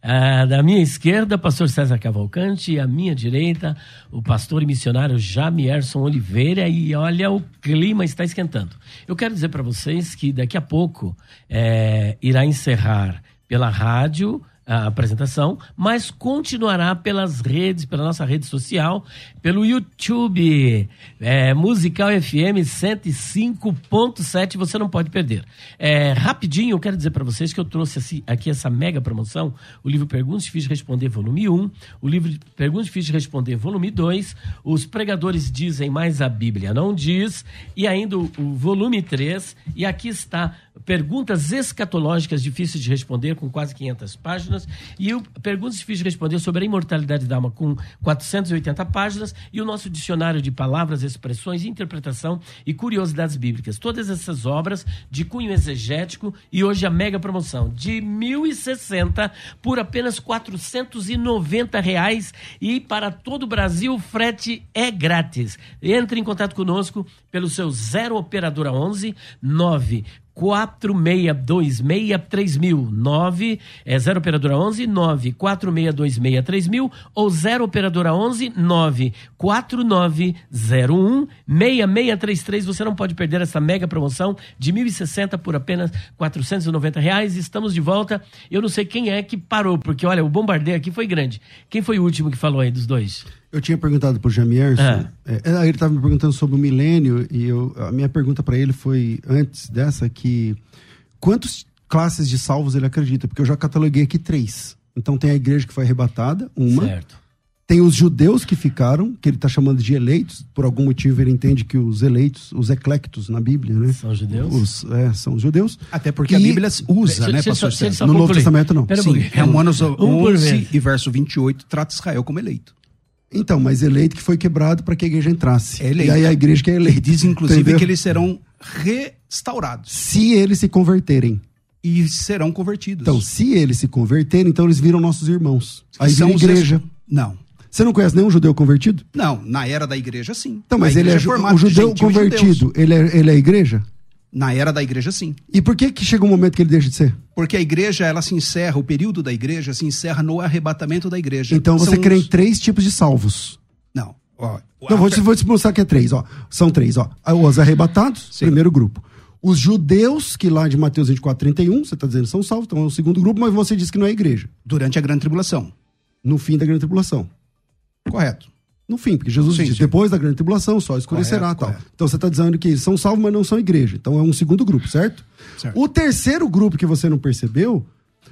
Ah, da minha esquerda, pastor César Cavalcante, e à minha direita, o pastor e missionário Jamierson Oliveira. E olha, o clima está esquentando. Eu quero dizer para vocês que daqui a pouco é, irá encerrar pela rádio a apresentação, mas continuará pelas redes, pela nossa rede social, pelo YouTube, é, Musical FM 105.7, você não pode perder. É, rapidinho, eu quero dizer para vocês que eu trouxe aqui essa mega promoção, o livro Perguntas Difíceis de Responder, volume 1, o livro Perguntas Difíceis de Responder, volume 2, os pregadores dizem, mais a Bíblia não diz, e ainda o, o volume 3, e aqui está perguntas escatológicas difíceis de responder, com quase 500 páginas, e o perguntas difíceis de responder sobre a imortalidade da alma, com 480 páginas, e o nosso dicionário de palavras, expressões, interpretação e curiosidades bíblicas. Todas essas obras de cunho exegético e hoje a mega promoção de 1.060 por apenas 490 reais e para todo o Brasil frete é grátis. Entre em contato conosco pelo seu 0 operadora 11 9 46263000 9 é 0 operadora 11 946263000 ou 0 operadora 11 94901 6633 você não pode perder essa mega promoção de 1060 por apenas 490 reais. Estamos de volta. Eu não sei quem é que parou porque olha o bombardeio aqui foi grande. Quem foi o último que falou aí dos dois eu tinha perguntado para o Jamierson, ah. é, ele estava me perguntando sobre o milênio, e eu, a minha pergunta para ele foi, antes dessa, que quantas classes de salvos ele acredita? Porque eu já cataloguei aqui três. Então tem a igreja que foi arrebatada, uma. Certo. Tem os judeus que ficaram, que ele está chamando de eleitos. Por algum motivo ele entende que os eleitos, os eclectos na Bíblia, né? São judeus? Os, é, são os judeus. Até porque e... a Bíblia usa, né, pastor Sérgio? No Novo Testamento não. Sim, Romanos 11 e verso 28 trata Israel como eleito. Então, mas eleito que foi quebrado para que a igreja entrasse. É eleito. E aí a igreja que é eleita. Diz, inclusive, entendeu? que eles serão restaurados. Se eles se converterem. E serão convertidos. Então, se eles se converterem, então eles viram nossos irmãos. Aí são igreja. Não. Você não conhece nenhum judeu convertido? Não, na era da igreja, sim. Então, mas ele é, é o judeu convertido, ele é, ele é igreja? Na era da igreja, sim. E por que que chega um momento que ele deixa de ser? Porque a igreja, ela se encerra, o período da igreja se encerra no arrebatamento da igreja. Então você São crê os... em três tipos de salvos. Não. Ó, então, vou, te, vou te mostrar que é três, ó. São três, ó. Os arrebatados, sim. primeiro grupo. Os judeus, que lá de Mateus 24, 31, você está dizendo são salvos, então é o segundo grupo, mas você diz que não é igreja. Durante a grande tribulação. No fim da grande tribulação. Correto no fim, porque Jesus sim, disse, sim. depois da grande tribulação, só escurecerá correto, tal. Correto. Então você está dizendo que são salvos, mas não são igreja. Então é um segundo grupo, certo? certo? O terceiro grupo que você não percebeu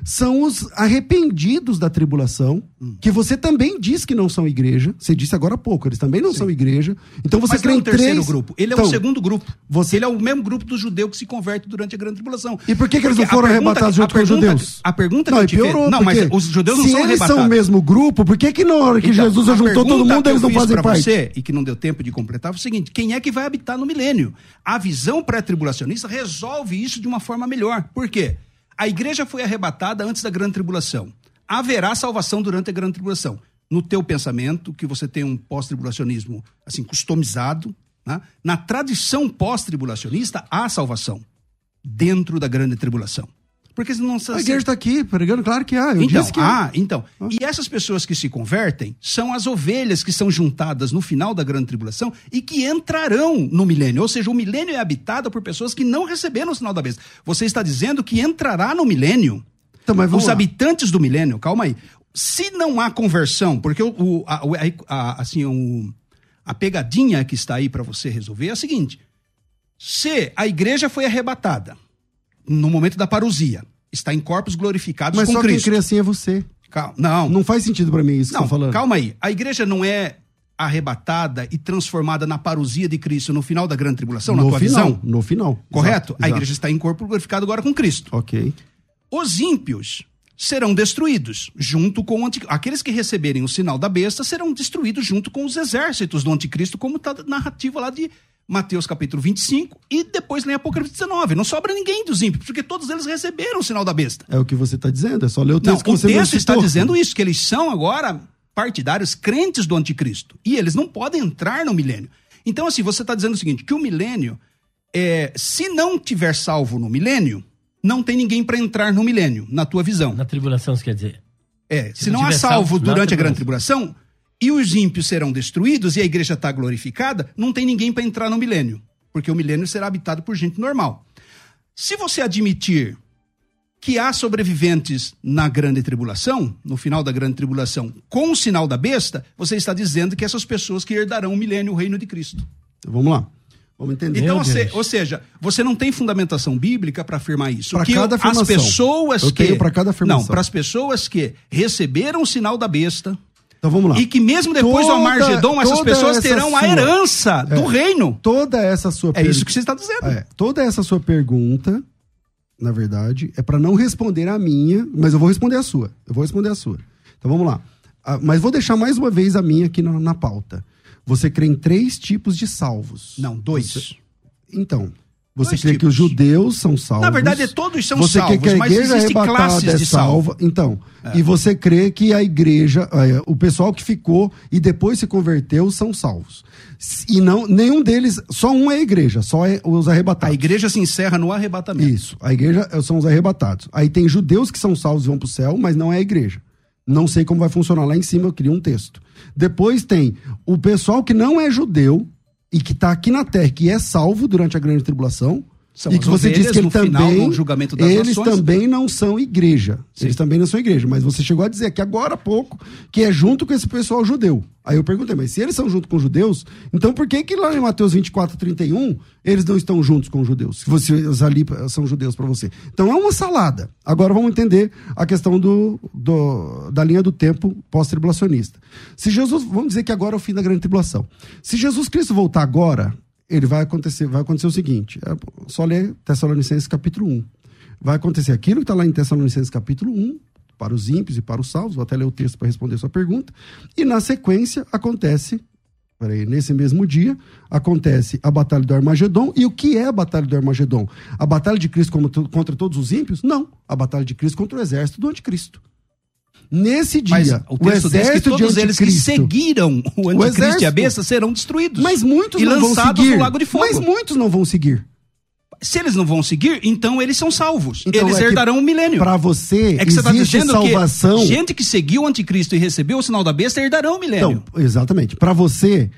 são os arrependidos da tribulação, hum. que você também diz que não são igreja. Você disse agora há pouco, eles também não Sim. são igreja. Então você Mas crê não é o terceiro três... grupo. Ele então, é o segundo grupo. Você... Ele é o mesmo grupo do judeu que se converte durante a grande tribulação. E por que, que eles não foram arrebatados junto com os judeus? A pergunta não, que eu piorou, Não, mas os judeus não são eles arrebatados. são o mesmo grupo, por que, que na hora que então, Jesus juntou todo mundo, eles não fazem parte? Você, e que não deu tempo de completar, foi o seguinte: quem é que vai habitar no milênio? A visão pré-tribulacionista resolve isso de uma forma melhor. Por quê? A igreja foi arrebatada antes da grande tribulação. Haverá salvação durante a grande tribulação. No teu pensamento, que você tem um pós-tribulacionismo assim customizado, né? na tradição pós-tribulacionista há salvação dentro da grande tribulação. Porque não A igreja está aqui pregando, claro que há. Eu então, que há, então. Ah. E essas pessoas que se convertem são as ovelhas que são juntadas no final da grande tribulação e que entrarão no milênio. Ou seja, o milênio é habitado por pessoas que não receberam o sinal da besta. Você está dizendo que entrará no milênio. Então, os lá. habitantes do milênio, calma aí. Se não há conversão, porque o, o a, a, assim, o, a pegadinha que está aí para você resolver é a seguinte: se a igreja foi arrebatada no momento da parousia. Está em corpos glorificados Mas com só Cristo. Mas quem crê assim é você. Calma, não. Não faz sentido para mim isso não, que você tá falando. Calma aí. A igreja não é arrebatada e transformada na parousia de Cristo no final da grande tribulação, no na tua final, visão? No final. Correto? Exato, a igreja está em corpo glorificado agora com Cristo. Ok. Os ímpios serão destruídos, junto com o anticristo. Aqueles que receberem o sinal da besta serão destruídos junto com os exércitos do anticristo, como está a narrativa lá de Mateus capítulo 25 e depois lê Apocalipse 19. Não sobra ninguém dos ímpios, porque todos eles receberam o sinal da besta. É o que você está dizendo, é só ler o texto Não, que o você texto está dizendo isso, que eles são agora partidários crentes do anticristo. E eles não podem entrar no milênio. Então, assim, você está dizendo o seguinte: que o milênio, é, se não tiver salvo no milênio, não tem ninguém para entrar no milênio, na tua visão. Na tribulação, você quer dizer? É, se, Se não não há salvo salvo, durante a grande tribulação, e os ímpios serão destruídos, e a igreja está glorificada, não tem ninguém para entrar no milênio. Porque o milênio será habitado por gente normal. Se você admitir que há sobreviventes na grande tribulação, no final da grande tribulação, com o sinal da besta, você está dizendo que essas pessoas que herdarão o milênio, o reino de Cristo. Vamos lá. Vamos entender. Então, ou seja, você não tem fundamentação bíblica para afirmar isso. Que cada as afirmação. pessoas Eu que tenho pra cada afirmação. não, para as pessoas que receberam o sinal da besta Então vamos lá. e que mesmo depois do Toda- Amargedon essas pessoas essa terão a sua- herança do reino. Toda essa sua É isso que você está dizendo. É, toda essa sua pergunta, na verdade, é para não responder a minha, mas eu vou responder a sua. Eu vou responder a sua. Então vamos lá. Ah, mas vou deixar mais uma vez a minha aqui na, na pauta. Você crê em três tipos de salvos. Não, dois. Você- então, você Dois crê que os judeus são salvos. Na verdade, todos são você salvos, crê que a mas igreja existem arrebatada classes é de salva. Então, e você crê que a igreja, eh, o pessoal que ficou e depois se converteu são salvos. E não, nenhum deles, só um é a igreja, só é os arrebatados. A igreja se encerra no arrebatamento. Isso. A igreja eh, são os arrebatados. Aí tem judeus que são salvos e vão para o céu, mas não é a igreja. Não sei como vai funcionar lá em cima, eu queria um texto. Depois tem o pessoal que não é judeu e que está aqui na terra, que é salvo durante a grande tribulação. São e que você ovelhas diz que ele final também, eles nações. também não são igreja. Eles também não são igreja. Mas você chegou a dizer aqui agora há pouco que é junto com esse pessoal judeu. Aí eu perguntei, mas se eles são junto com os judeus, então por que que lá em Mateus 24, 31, eles não estão juntos com os judeus? Se vocês ali são judeus para você. Então é uma salada. Agora vamos entender a questão do, do- da linha do tempo pós-tribulacionista. Se Jesus, vamos dizer que agora é o fim da grande tribulação. Se Jesus Cristo voltar agora, ele vai acontecer, vai acontecer o seguinte, é só ler Tessalonicenses capítulo 1. Vai acontecer aquilo que está lá em Tessalonicenses capítulo 1, para os ímpios e para os salvos, vou até ler o texto para responder a sua pergunta, e na sequência acontece, peraí, nesse mesmo dia, acontece a batalha do Armagedon, e o que é a batalha do Armagedon? A batalha de Cristo contra, contra todos os ímpios? Não, a batalha de Cristo contra o exército do anticristo. Nesse dia, Mas o texto diz que exército de todos eles que seguiram o anticristo e a besta serão destruídos. mas muitos e não vão lançados seguir. no lago de fogo. Mas muitos não vão seguir. Se eles não vão seguir, então eles são salvos. Então eles é que herdarão o milênio. Para você, É que você existe dizendo salvação. que gente que seguiu o anticristo e recebeu o sinal da besta herdarão o milênio. Então, exatamente. Para você,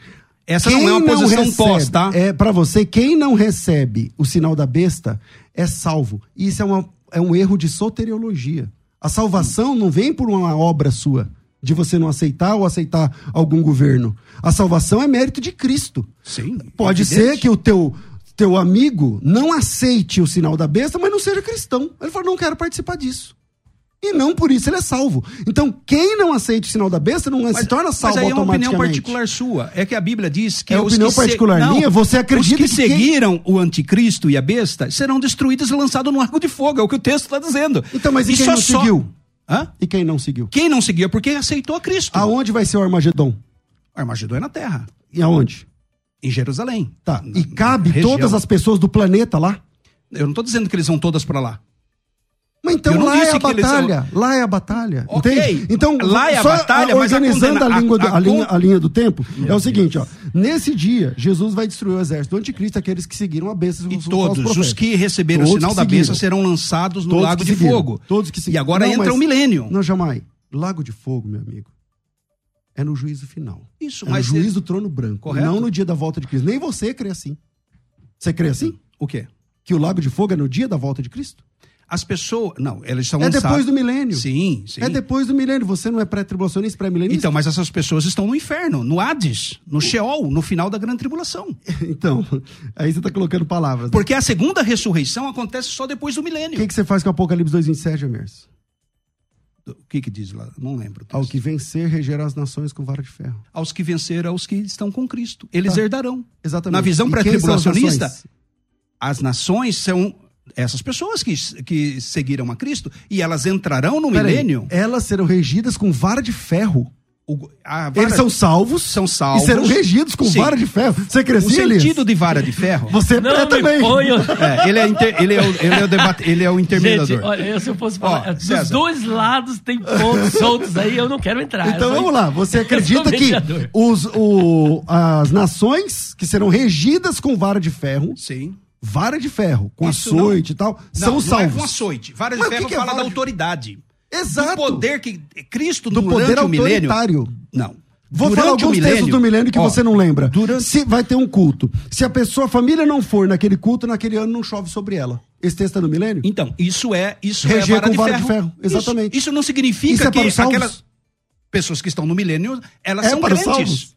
Essa quem não é uma posição recebe- pós, tá? É para você, quem não recebe o sinal da besta é salvo. Isso é, uma, é um erro de soteriologia. A salvação não vem por uma obra sua, de você não aceitar ou aceitar algum governo. A salvação é mérito de Cristo. Sim. Pode evidente. ser que o teu teu amigo não aceite o sinal da besta, mas não seja cristão. Ele fala, não quero participar disso. E não por isso ele é salvo. Então, quem não aceita o sinal da besta não se torna salvo Mas aí é uma opinião particular sua. É que a Bíblia diz que É os opinião que se- particular Não, minha? Você acredita os que, que quem- seguiram o anticristo e a besta serão destruídos e lançados no lago de fogo. É o que o texto está dizendo. Então, mas e quem só- não só- seguiu? Hã? E quem não seguiu? Quem não seguiu é porque aceitou a Cristo. Aonde vai ser o Armagedon? Armagedon é na terra, E aonde? em Jerusalém. Tá. Na- E cabe todas as pessoas do planeta lá? Eu não estou dizendo que eles vão todas para lá. Mas então lá é a batalha. Lá é a batalha. Ok. Entende? Então, Lá é a batalha, mas a organizando a, língua do- a- a linha, a linha do tempo, é o seguinte, ó. Nesse dia, Jesus vai destruir o exército do anticristo, aqueles que seguiram a besta. E os todos os que receberam Todos o sinal da seguiram. serão lançados no Todos lago de fogo. Todos que E seguiram. agora Não, entra o milênio. Não, jamais. Lago de fogo, meu amigo. É no juízo final. Isso, é mas no juízo do trono branco. Correto. Não no dia da volta de Cristo. Nem você crê assim. Você crê assim? o quê? Que o lago de fogo é no dia da volta de Cristo? As pessoas. Não, eles são É depois do milênio. Sim, sim. É depois do milênio. Você não é pré-tribulacionista, pré-milenista? Então, mas essas pessoas estão no inferno, no Hades, no Sheol, no final da grande tribulação. Então, aí você está colocando palavras. né? Porque a segunda ressurreição acontece só depois do O milênio. que, que você faz com Apocalipse 2,27, Jamers? O que que diz lá? Não lembro. Ao que vencer, regerá as nações com vara de ferro. Aos que venceram, aos que estão com Cristo. Eles Tá. herdarão. Exatamente. Na visão as pré-tribulacionista, as nações são essas pessoas que, que seguiram a Cristo e elas entrarão no Pera milênio. Aí, elas serão regidas com vara de ferro. O, vara, Eles são salvos, são salvos e serão regidos com sim. vara de ferro. Você crescia, O sentido de vara de ferro. Você não é também. Ponho... É, ele, é inter, ele, é o, ele, é o debate, ele é o intermediador. Gente, olha, se eu fosse falar, Ó, dos dois lados tem pontos soltos aí, eu não quero entrar. Então vamos lá. Você acredita que os, o, as nações que serão regidas com vara de ferro. Sim vara de ferro, com Isso açoite não, e tal, não, são não salvos. É com açoite. Vara de Mas ferro que que é fala é da autoridade. Exato. Do poder que Cristo do poder autoritário. Milênio, não. Vou durante falar alguns milênio, textos do milênio que ó, você não lembra. Durante... Se vai ter um culto. Se a pessoa, a família não for naquele culto, naquele ano não chove sobre ela. Esse texto é do milênio? Então, isso é isso Reger é vara, com de, vara ferro. de ferro. Exatamente. Isso, isso não significa isso é que aquelas pessoas que estão no milênio, elas é são crentes.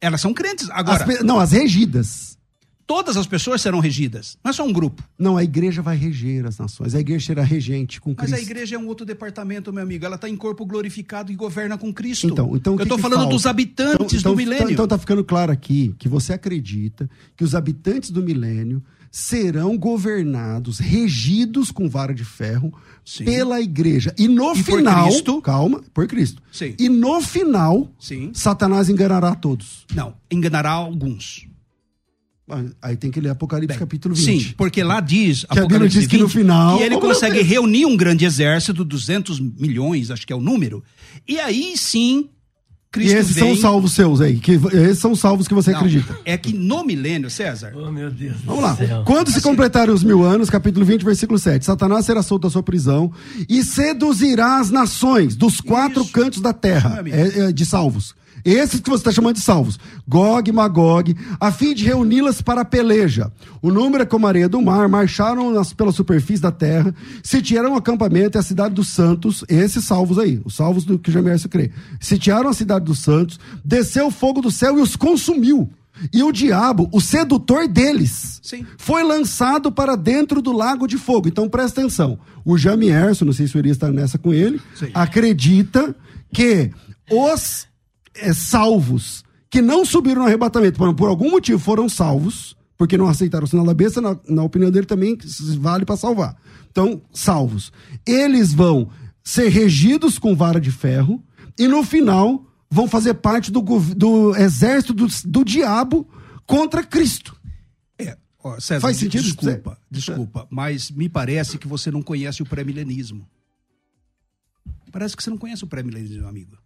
Elas são crentes. Agora, as, não, as regidas todas as pessoas serão regidas, não é só um grupo. Não, a igreja vai reger as nações, a igreja será regente com Cristo. Mas a igreja é um outro departamento, meu amigo, ela está em corpo glorificado e governa com Cristo. Então, então Eu estou falando falta? dos habitantes então, do milênio. Então, então tá ficando claro aqui que você acredita que os habitantes do milênio serão governados, regidos com vara de ferro Sim. pela igreja. E no e final, calma, por Cristo. Sim. E no final, Sim. Satanás enganará todos. Não, enganará alguns. Aí tem que ler Apocalipse Bem, capítulo 20. Sim, porque lá diz, que a Bíblia diz 20, que no final que ele consegue reunir um grande exército, 200 milhões, acho que é o número. E aí sim, Cristo e esses vem... são salvos seus aí, que esses são salvos que você Não, acredita. É que no milênio, César. Oh, meu Deus. Vamos lá. Céu. Quando se assim... completarem os mil anos, capítulo 20, versículo 7, Satanás será solto da sua prisão e seduzirá as nações dos quatro Isso. cantos da terra, é, é, de salvos esses que você está chamando de salvos, Gog e Magog, a fim de reuni-las para a peleja. O número é como a areia do mar, marcharam nas, pela superfície da terra, sitiaram o acampamento e a cidade dos santos, esses salvos aí, os salvos do que já merece crer. Sitiaram a cidade dos santos, desceu o fogo do céu e os consumiu. E o diabo, o sedutor deles, Sim. foi lançado para dentro do lago de fogo. Então presta atenção. O Jamierson, não sei se o Uri está nessa com ele, Sim. acredita que os é, salvos que não subiram no arrebatamento, por, por algum motivo foram salvos, porque não aceitaram o sinal da besta, na, na opinião dele também vale para salvar. Então, salvos. Eles vão ser regidos com vara de ferro e no final vão fazer parte do, do exército do, do diabo contra Cristo. É, ó, César, Faz sentido? Desculpa, desculpa, mas me parece que você não conhece o pré-milenismo. Parece que você não conhece o pré-milenismo, amigo.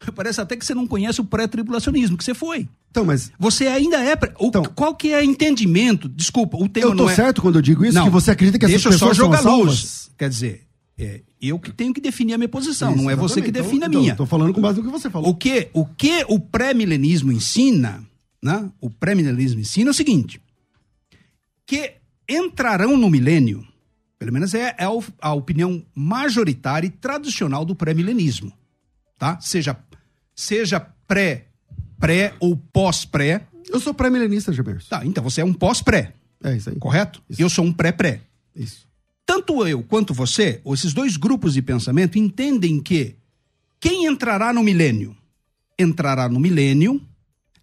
Parece até que você não conhece o pré-tribulacionismo, que você foi. Então, mas. Você ainda é. O, então, qual que é entendimento? Desculpa, o tema Eu tô é... certo quando eu digo isso? Não, que você acredita que essas deixa pessoas só jogar são luz. Quer dizer, é, eu que tenho que definir a minha posição, isso, não é você que define então, a minha. Estou falando com base no que você falou. O que o, que o pré-milenismo ensina, né? O pré-milenismo ensina é o seguinte: que entrarão no milênio, pelo menos é, é a opinião majoritária e tradicional do pré-milenismo, tá? Seja seja pré, pré ou pós-pré. Eu sou pré-milenista, Gilberto. Tá, então você é um pós-pré. É isso aí. Correto? Isso. Eu sou um pré-pré. Isso. Tanto eu quanto você, esses dois grupos de pensamento, entendem que quem entrará no milênio? Entrará no milênio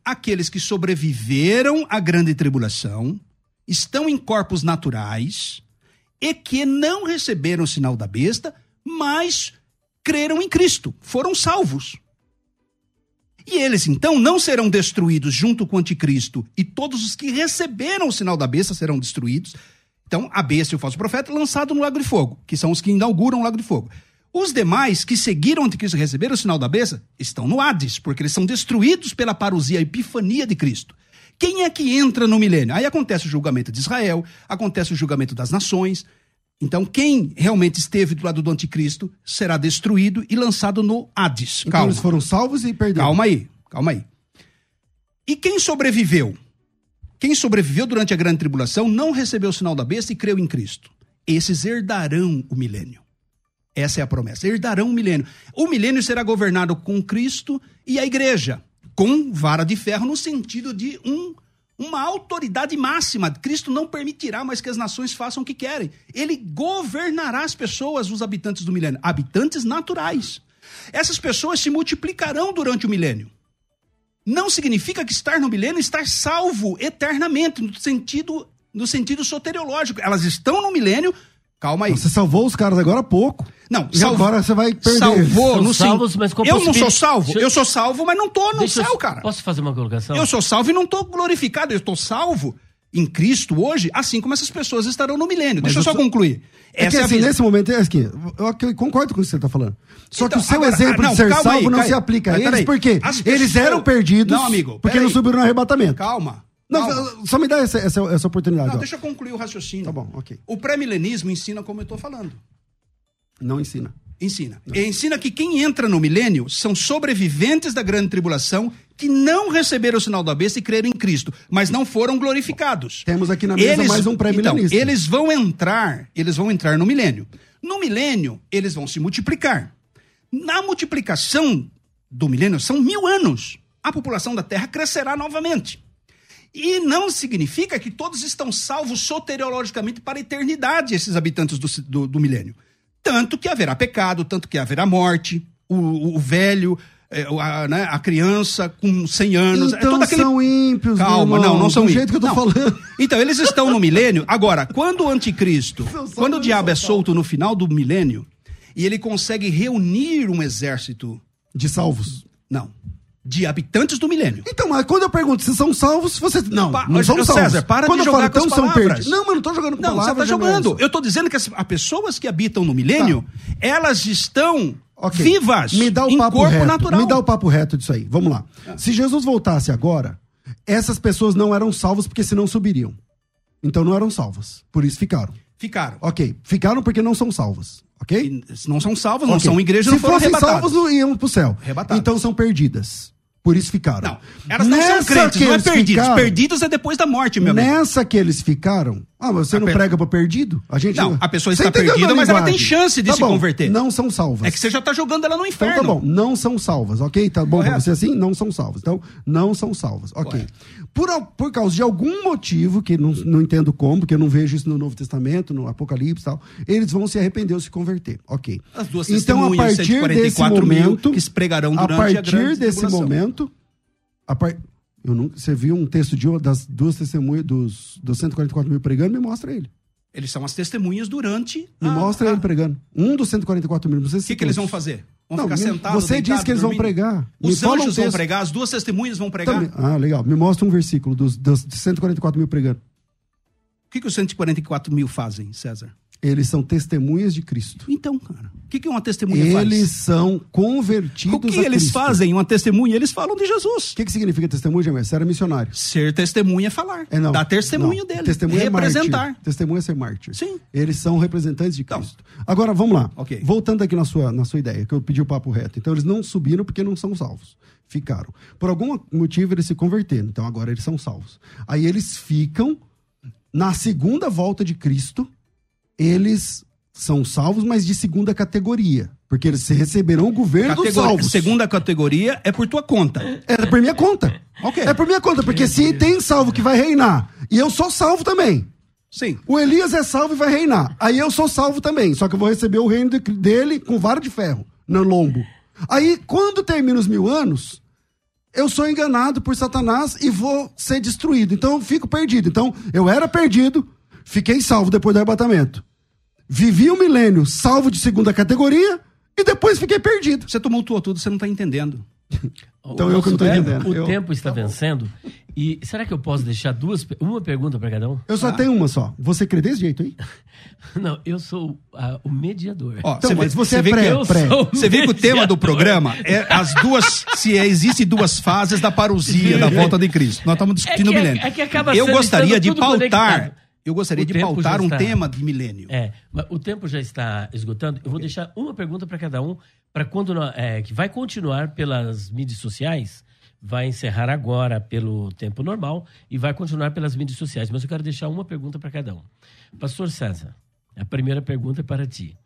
aqueles que sobreviveram à grande tribulação, estão em corpos naturais e que não receberam o sinal da besta, mas creram em Cristo, foram salvos. E eles então não serão destruídos junto com o anticristo, e todos os que receberam o sinal da besta serão destruídos. Então, a besta e o falso profeta lançado no lago de fogo, que são os que inauguram o lago de fogo. Os demais que seguiram o anticristo e receberam o sinal da besta estão no Hades, porque eles são destruídos pela parousia, a epifania de Cristo. Quem é que entra no milênio? Aí acontece o julgamento de Israel, acontece o julgamento das nações. Então, quem realmente esteve do lado do anticristo será destruído e lançado no Hades. Então, calma. eles foram salvos e perderam. Calma aí, calma aí. E quem sobreviveu? Quem sobreviveu durante a grande tribulação não recebeu o sinal da besta e creu em Cristo. Esses herdarão o milênio. Essa é a promessa. Herdarão o milênio. O milênio será governado com Cristo e a igreja, com vara de ferro, no sentido de um uma autoridade máxima. Cristo não permitirá mais que as nações façam o que querem. Ele governará as pessoas, os habitantes do milênio, habitantes naturais. Essas pessoas se multiplicarão durante o milênio. Não significa que estar no milênio é estar salvo eternamente, no sentido no sentido soteriológico. Elas estão no milênio. Calma aí. Você salvou os caras agora há pouco. Não, E agora você vai perder. Salvou no salvos, mas com Eu não sou salvo. Eu- Eu sou salvo, mas não tô no Deixa eu- céu, cara. Posso fazer uma colocação? Eu sou salvo e não tô glorificado. Eu estou salvo em Cristo hoje, assim como essas pessoas estarão no milênio. Deixa eu eu só concluir. É que é assim, nesse momento, é aqui, eu, eu concordo com o que você está falando. Só Então, que o seu agora- exemplo ah, não, de ser salvo aí, não se aplica a mas eles, porque As eles pessoas- eram perdidos Não, amigo, porque peraí. não subiram no arrebatamento. Calma. Não, calma. só me dá essa, essa, essa oportunidade. Não, ó. deixa eu concluir o raciocínio. Tá bom, ok. O pré-milenismo ensina como eu estou falando. Não ensina. Ensina. E ensina que quem entra no milênio são sobreviventes da grande tribulação que não receberam o sinal da besta e creram em Cristo, mas não foram glorificados. Temos aqui na mesa mais um pré-milenista. Então, eles vão entrar, eles vão entrar no milênio. No milênio, eles vão se multiplicar. Na multiplicação do milênio, são mil anos. A população da Terra crescerá novamente. E não significa que todos estão salvos soteriologicamente para a eternidade, esses habitantes do, do, do milênio. Tanto que haverá pecado, tanto que haverá morte, o, o- velho, é, a, né, a criança com 100 anos. é Então todo aquele são ímpios, Calma, irmão, não, não são do ímpios. jeito que eu tô Não. falando. Então, eles estão no milênio. Agora, quando o anticristo, quando o diabo é solto no final do milênio, e ele consegue reunir um exército, De salvos. não, de habitantes do milênio. Então, mas quando eu pergunto se são salvos, você. Não, Pa- não são salvos. César, para quando de eu jogar falo, com as então são palavras. perdidos. Não, mas eu não tô jogando com Não, você palavras. está jogando. Eu estou dizendo que as, as pessoas que habitam no milênio, elas estão Ok. vivas Me dá o em papo corpo reto. natural. Me dá o papo reto disso aí. Vamos lá. Se Jesus voltasse agora, essas pessoas não eram salvas porque senão subiriam. Então não eram salvas. Por isso ficaram. Ficaram. Ok. Ficaram porque não são salvas. Ok? E não são salvas, não Ok. são igrejas, Se não foram fossem salvos, não iam pro céu. Arrebatadas. Então são perdidas. Por isso ficaram. Não, elas não Nessa são crentes, não é perdidos. ficaram- Perdidos é depois da morte, meu amigo. Nessa que eles ficaram. Ah, mas você não per- prega pra perdido? A gente Não, a pessoa está perdida, mas ela tem chance de Tá se bom, converter. Não são salvas. É que você já está jogando ela no Então inferno. tá bom, não são salvas, ok? Tá bom pra Correto. você assim? Não são salvas. Então, não são salvas, ok. Correto. Por, por causa de algum motivo, que não, não entendo como, porque eu não vejo isso no Novo Testamento, no Apocalipse e tal, eles vão se arrepender ou se converter, ok. As duas então, a partir desse 144 mil, momento, que pregarão a durante a partir grande desse momento, a par... eu não, você viu um texto de das duas testemunhas dos, dos 144 mil pregando? Me mostra ele. Eles são as testemunhas durante. Me a- mostra a- ele pregando. Um dos 144 mil. O que, que eles vão fazer? Vão Não, ficar sentados? você disse que eles vão dormindo? pregar. Me Os fala um anjos vão pregar, as duas testemunhas vão pregar. Ah, legal. Me mostra um versículo dos, dos 144 mil pregando. O que, que os 144 mil fazem, César? Eles são testemunhas de Cristo. Então, cara, o que, que uma testemunha Eles faz? são convertidos O que eles Cristo. fazem, uma testemunha? Eles falam de Jesus. O que, que significa testemunha, Você era missionário. Ser testemunha é falar. É, não. Dar testemunho Não. dele. Testemunha representar. É mártir. Testemunha é ser mártir. Sim. Eles são representantes de Cristo. Agora, vamos lá. Ok. Voltando aqui na sua, na sua ideia, que eu pedi o papo reto. Então, eles não subiram porque não são salvos. Ficaram. Por algum motivo, eles se converteram. Então, agora eles são salvos. Aí, eles ficam. Na segunda volta de Cristo, eles são salvos, mas de segunda categoria. Porque eles receberão o governo dos Categori- salvos. Segunda categoria é por tua conta. É por minha conta. Ok. É por minha conta, porque se tem salvo que vai reinar, e eu sou salvo também. Sim. O Elias é salvo e vai reinar. Aí eu sou salvo também, só que eu vou receber o reino de- dele com vara de ferro, no lombo. Aí, quando termina os mil anos, eu sou enganado por Satanás e vou ser destruído. Então eu fico perdido. Então, eu era perdido, fiquei salvo depois do arrebatamento. Vivi um milênio salvo de segunda categoria e depois fiquei perdido. Você tumultuou tudo, você não está entendendo. Então eu que não O tempo- entendendo. O Eu- tempo está vencendo. E será que eu posso deixar duas, uma pergunta para cada um? Eu só tenho uma só. Você crê desse jeito aí? Não, eu sou ah, o mediador. Ó, Então, mas você é vê pré- que, eu pré. o você vê que o tema do programa é as duas. Se é, existe duas fases da parousia da volta de Cristo. Nós estamos discutindo É que- o milênio. é que acaba eu sendo gostaria de pautar. Eu gostaria O de pautar um tema de milênio. É, mas o tempo já está esgotando. Eu vou deixar uma pergunta para cada um, para quando é, que vai continuar pelas mídias sociais, vai encerrar agora pelo tempo normal e vai continuar pelas mídias sociais. Mas eu quero deixar uma pergunta para cada um. Pastor César, a primeira pergunta é para ti.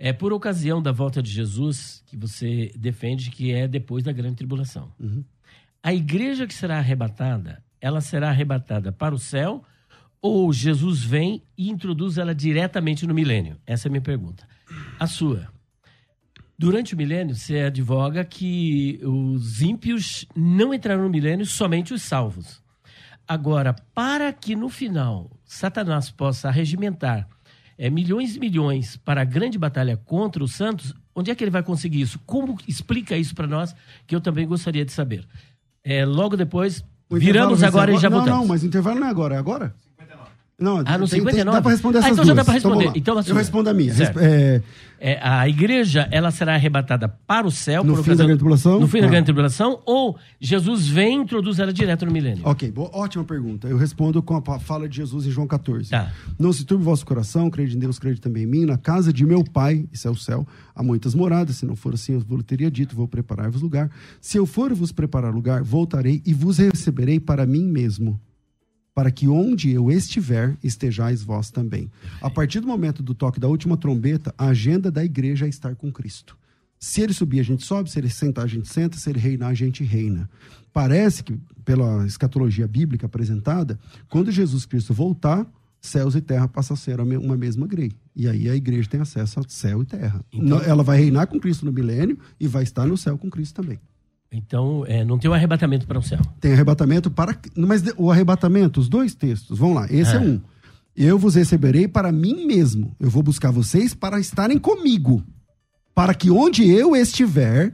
É por ocasião da volta de Jesus que você defende que é depois da grande tribulação. A igreja que será arrebatada, ela será arrebatada para o céu ou Jesus vem e introduz ela diretamente no milênio? Essa é a minha pergunta. A sua. Durante o milênio, você advoga que os ímpios não entrarão no milênio, somente os salvos. Agora, para que no final Satanás possa regimentar é, milhões e milhões para a grande batalha contra os santos, onde é que ele vai conseguir isso? Como explica isso para nós, que eu também gostaria de saber. É, logo depois, viramos agora e já não, voltamos. Não, mas o intervalo não é agora, é agora? Não, Ah, no tem- tem- 59? dá para responder Ah, essas então já duas. dá pra responder. vamos lá. Então a eu respondo a minha. É, É, a igreja, ela será arrebatada para o céu No fim da grande tribulação? No fim da Ah. grande tribulação, ou Jesus vem e introduz ela direto no milênio? ok, boa, ótima pergunta. Eu respondo com a fala de Jesus em João 14. Tá. Não se turbe o vosso coração, crede em Deus, crede também em mim. Na casa de meu pai, isso é o céu, há muitas moradas. Se não for assim, eu vos teria dito, vou preparar-vos lugar. Se eu for vos preparar lugar, voltarei e vos receberei para mim mesmo. Para que onde eu estiver, estejais vós também. A partir do momento do toque da última trombeta, a agenda da igreja é estar com Cristo. Se ele subir, a gente sobe, se ele sentar, a gente senta, se ele reinar, a gente reina. Parece que, pela escatologia bíblica apresentada, quando Jesus Cristo voltar, céus e terra passam a ser a uma mesma grei. E aí a igreja tem acesso ao céu e terra. Não- Ela vai reinar com Cristo no milênio e vai estar no céu com Cristo também. Então, é, não tem um arrebatamento para o céu. Tem arrebatamento para. Mas o arrebatamento, os dois textos, vamos lá. Esse é, É. um. Eu vos receberei para mim mesmo. Eu vou buscar vocês para estarem comigo. Para que onde eu estiver,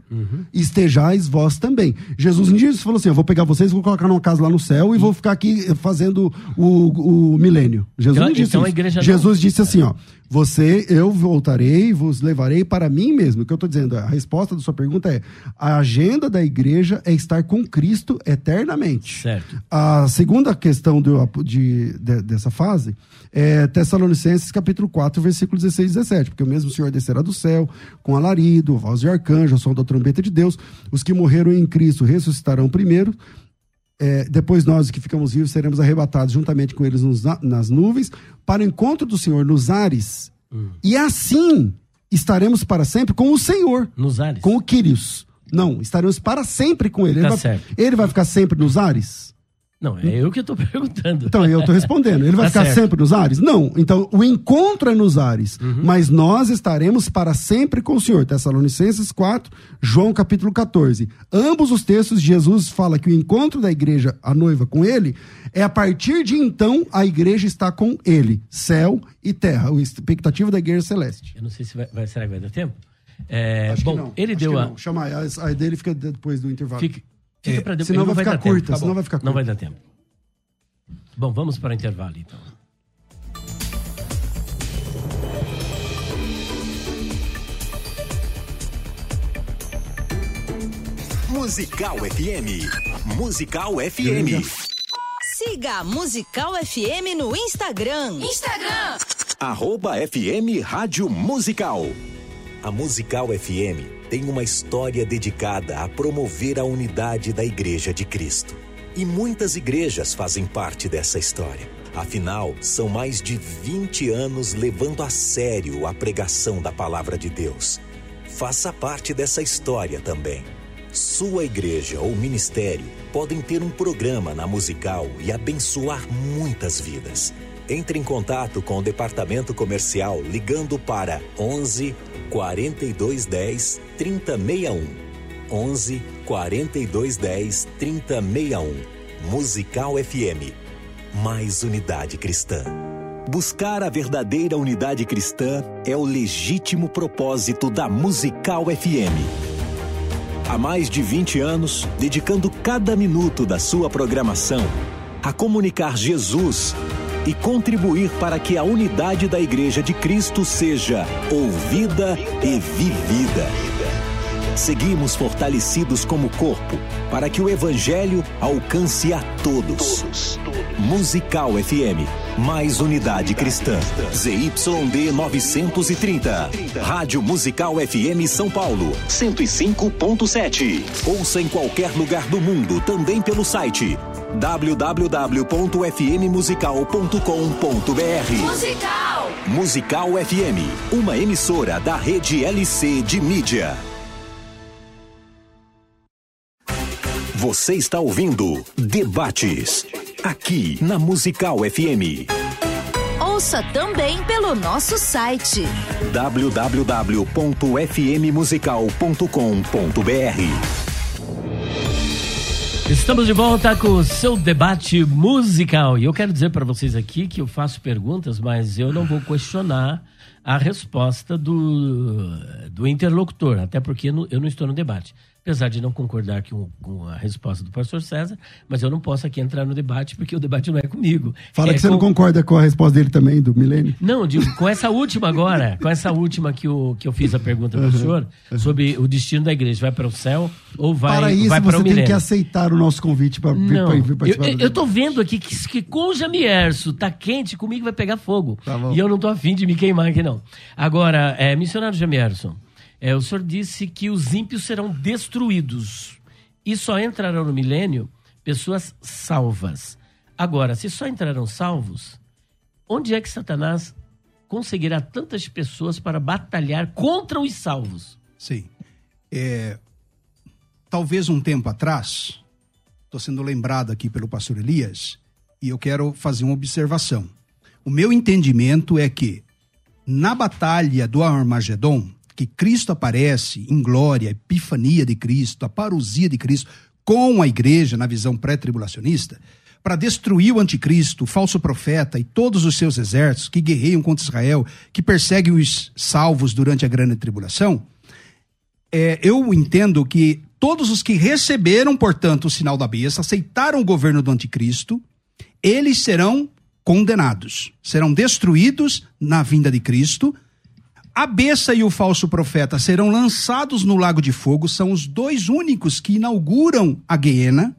estejais vós também. Jesus um dia falou assim: Eu vou pegar vocês, vou colocar numa casa lá no céu e vou ficar aqui fazendo o, o milênio. Jesus Então- disse então a isso. Jesus disse assim: ó. Você, eu voltarei, vos levarei para mim mesmo. O que eu estou dizendo, a resposta da sua pergunta é: a agenda da igreja é estar com Cristo eternamente. Certo. A segunda questão do, de, de- dessa fase é Tessalonicenses capítulo 4, versículo 16 e 17. Porque o mesmo Senhor descerá do céu com alarido, voz de arcanjo, o som da trombeta de Deus. Os que morreram em Cristo ressuscitarão primeiro. É, depois nós que ficamos vivos seremos arrebatados juntamente com eles nos na- nas nuvens para o encontro do Senhor nos ares. E assim estaremos para sempre com o Senhor Nos ares. com o Quírios. Não, estaremos para sempre com ele. Ele, vai, ele vai ficar sempre nos ares? Não, é eu que estou perguntando. Então, eu estou respondendo. Ele vai Tá ficar certo. sempre nos ares? Não. Então, o encontro é nos ares. Uhum. Mas nós estaremos para sempre com o Senhor. Tessalonicenses 4, João capítulo 14. Ambos os textos, Jesus fala que o encontro da igreja, a noiva com ele, é a partir de então a igreja está com ele. Céu e terra. A expectativa da igreja celeste. Eu não sei se vai, vai- será que vai dar tempo. É, bom, ele Acho deu a. Chama, a, a dele fica depois do intervalo. Fica, fica pra depois. senão não vai ficar curta, Tá senão vai ficar Não curta. vai dar tempo. Bom, vamos para o intervalo então. Musical FM. Musical FM. Siga a Musical FM no Instagram. Instagram. Arroba FM Rádio Musical. A Musical FM tem uma história dedicada a promover a unidade da Igreja de Cristo. E muitas igrejas fazem parte dessa história. Afinal, são mais de 20 anos levando a sério a pregação da palavra de Deus. Faça parte dessa história também. Sua igreja ou ministério podem ter um programa na musical e abençoar muitas vidas. Entre em contato com o departamento comercial ligando para 11 4210 3061. 11 4210 3061. Musical FM. Mais unidade cristã. Buscar a verdadeira unidade cristã é o legítimo propósito da Musical FM. Há mais de 20 anos, dedicando cada minuto da sua programação a comunicar Jesus e contribuir para que a unidade da Igreja de Cristo seja ouvida e vivida. Seguimos fortalecidos como corpo para que o Evangelho alcance a todos. Musical FM, mais unidade cristã. ZYD 930. Rádio Musical FM São Paulo, 105.7. Ouça em qualquer lugar do mundo, também pelo site www.fmmusical.com.br. Musical. Musical FM, uma emissora da rede LC de mídia. Você está ouvindo Debates, aqui na Musical FM. Ouça também pelo nosso site www.fmmusical.com.br Estamos de volta com o seu debate musical. E eu quero dizer para vocês aqui que eu faço perguntas, mas eu não vou questionar a resposta do, do interlocutor, até porque eu não estou no debate apesar de não concordar com, com, a resposta do pastor César, mas eu não posso aqui entrar no debate porque o debate não é comigo. Fala é que você não concorda com a resposta dele também, do milênio. Não, digo, com essa última agora, com essa última que, o, que eu fiz a pergunta para o senhor, sobre o destino da igreja, vai para o céu ou vai para isso, vai para o milênio? você tem que aceitar o nosso convite para vir, não, vir participar. Eu, eu tô vendo aqui que, que com o Jamierso tá quente, comigo vai pegar fogo. Tá e eu não tô afim de me queimar aqui não. Agora, é, missionário Jamierson, é, o senhor disse que os ímpios serão destruídos e só entrarão no milênio pessoas salvas. Agora, se só entrarão salvos, onde é que Satanás conseguirá tantas pessoas para batalhar contra os salvos? Sim. É, talvez um tempo atrás, estou sendo lembrado aqui pelo pastor Elias, e eu quero fazer uma observação. O meu entendimento é que na batalha do Armagedon, que Cristo aparece em glória, a epifania de Cristo, a parousia de Cristo com a igreja na visão pré-tribulacionista, para destruir o anticristo, o falso profeta e todos os seus exércitos que guerreiam contra Israel, que perseguem os salvos durante a grande tribulação, é, eu entendo que todos os que receberam, portanto, o sinal da besta, aceitaram o governo do anticristo, eles serão condenados, serão destruídos na vinda de Cristo, a besta e o falso profeta serão lançados no lago de fogo, são os dois únicos que inauguram a Guiena,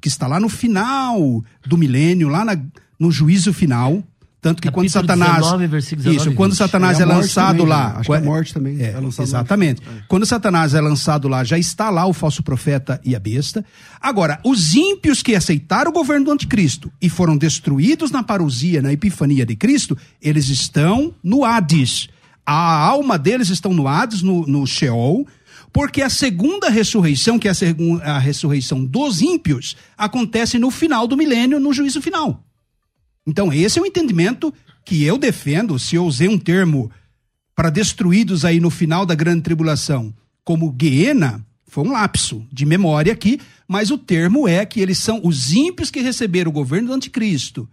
que está lá no final do milênio, lá na, no juízo final. Tanto que Capítulo quando Satanás. 19, 19, isso, quando Satanás é, é lançado também, lá. Né? Acho que a morte também. É, é exatamente. É. Quando Satanás é lançado lá, já está lá o falso profeta e a besta. Agora, os ímpios que aceitaram o governo do anticristo e foram destruídos na parousia, na epifania de Cristo, eles estão no Hades a alma deles estão no Hades, no, no Sheol, porque a segunda ressurreição, que é a, a ressurreição dos ímpios, acontece no final do milênio, no juízo final. Então, esse é o entendimento que eu defendo, se eu usei um termo para destruídos aí no final da grande tribulação, como Guiena, foi um lapso de memória aqui, mas o termo é que eles são os ímpios que receberam o governo do anticristo.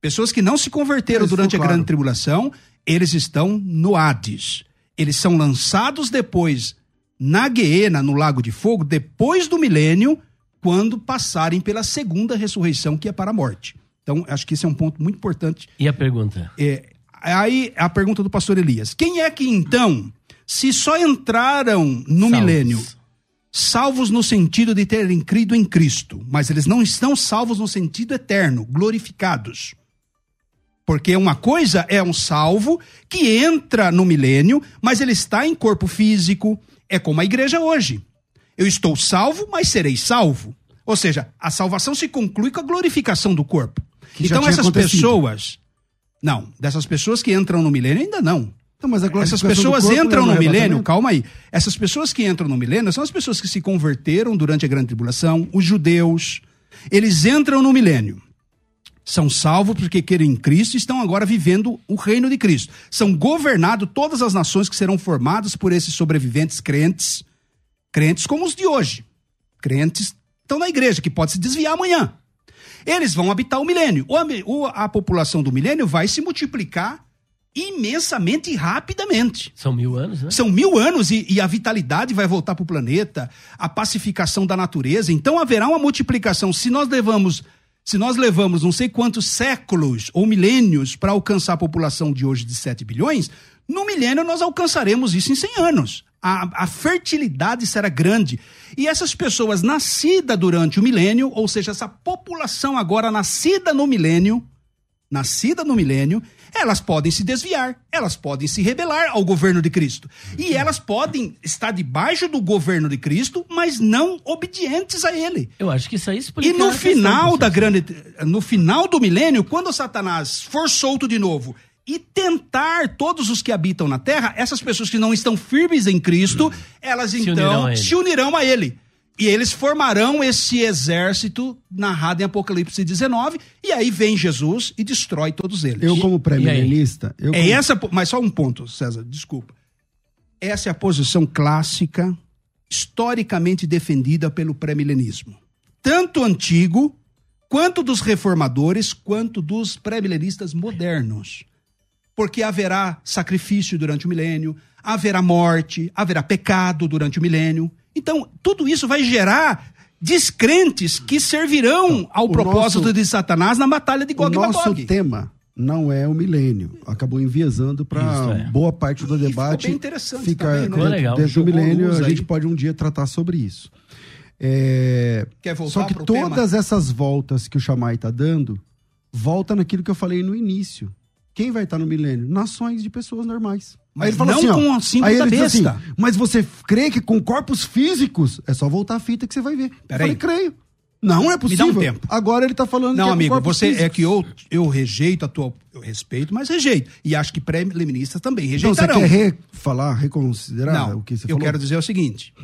Pessoas que não se converteram durante a claro. grande tribulação eles estão no Hades. Eles são lançados depois na Guiena, no Lago de Fogo, depois do milênio, quando passarem pela segunda ressurreição, que é para a morte. Então, acho que esse é um ponto muito importante. E a pergunta? É, aí, a pergunta do pastor Elias. Quem é que, então, se só entraram no salvos. milênio, salvos no sentido de terem crido em Cristo, mas eles não estão salvos no sentido eterno, glorificados? Porque uma coisa é um salvo que entra no milênio, mas ele está em corpo físico. É como a igreja hoje. Eu estou salvo, mas serei salvo. Ou seja, a salvação se conclui com a glorificação do corpo. Que então essas acontecido. pessoas. Não, dessas pessoas que entram no milênio ainda não. Então, mas Essas pessoas entram no milênio, calma aí. Essas pessoas que entram no milênio são as pessoas que se converteram durante a grande tribulação, os judeus. Eles entram no milênio são salvos porque querem Cristo e estão agora vivendo o reino de Cristo. São governados todas as nações que serão formadas por esses sobreviventes crentes, crentes como os de hoje. Crentes estão na igreja, que pode se desviar amanhã. Eles vão habitar o milênio. A população do milênio vai se multiplicar imensamente e rapidamente. São mil anos, né? São mil anos e, e a vitalidade vai voltar para o planeta, a pacificação da natureza. Então haverá uma multiplicação. Se nós levamos se nós levamos não sei quantos séculos ou milênios para alcançar a população de hoje de 7 bilhões, no milênio nós alcançaremos isso em 100 anos. A, a, fertilidade será grande. E essas pessoas nascidas durante o milênio, ou seja, essa população agora nascida no milênio, nascida no milênio, elas podem se desviar, elas podem se rebelar ao governo de Cristo. E elas podem estar debaixo do governo de Cristo, mas não obedientes a ele. Eu acho que isso aí explica. E no final da grande no final do milênio, quando Satanás for solto de novo e tentar todos os que habitam na terra, essas pessoas que não estão firmes em Cristo, elas se então unirão se unirão a ele. E eles formarão esse exército narrado em Apocalipse 19, e aí vem Jesus e destrói todos eles. Eu, como pré-milenista. É como... essa, mas só um ponto, César, desculpa. Essa é a posição clássica, historicamente defendida pelo pré-milenismo. tanto antigo, quanto dos reformadores, quanto dos pré-milenistas modernos. Porque haverá sacrifício durante o milênio, haverá morte, haverá pecado durante o milênio. Então, tudo isso vai gerar descrentes que servirão ao o propósito nosso, de Satanás na batalha de Gog e Magog. O nosso tema não é o milênio. Acabou enviesando para é. boa parte do debate. bem interessante ficar também, né? dentro, dentro do milênio. A gente pode um dia tratar sobre isso. É... Quer voltar Só que todas tema? essas voltas que o Chamai está dando, volta naquilo que eu falei no início. Quem vai estar tá no milênio? Nações de pessoas normais. Mas aí ele fala não assim, com ó, cinco aí ele assim, mas você crê que com corpos físicos é só voltar a fita que você vai ver. Peraí. Eu falei, creio. Não é possível. Me dá um tempo. Agora ele está falando Não, é amigo, você físicos. é que eu, eu rejeito a tua eu respeito, mas rejeito. E acho que pré-milenistas também rejeitarão. Então você quer re falar, reconsiderar não, o que você falou? Eu quero dizer o seguinte: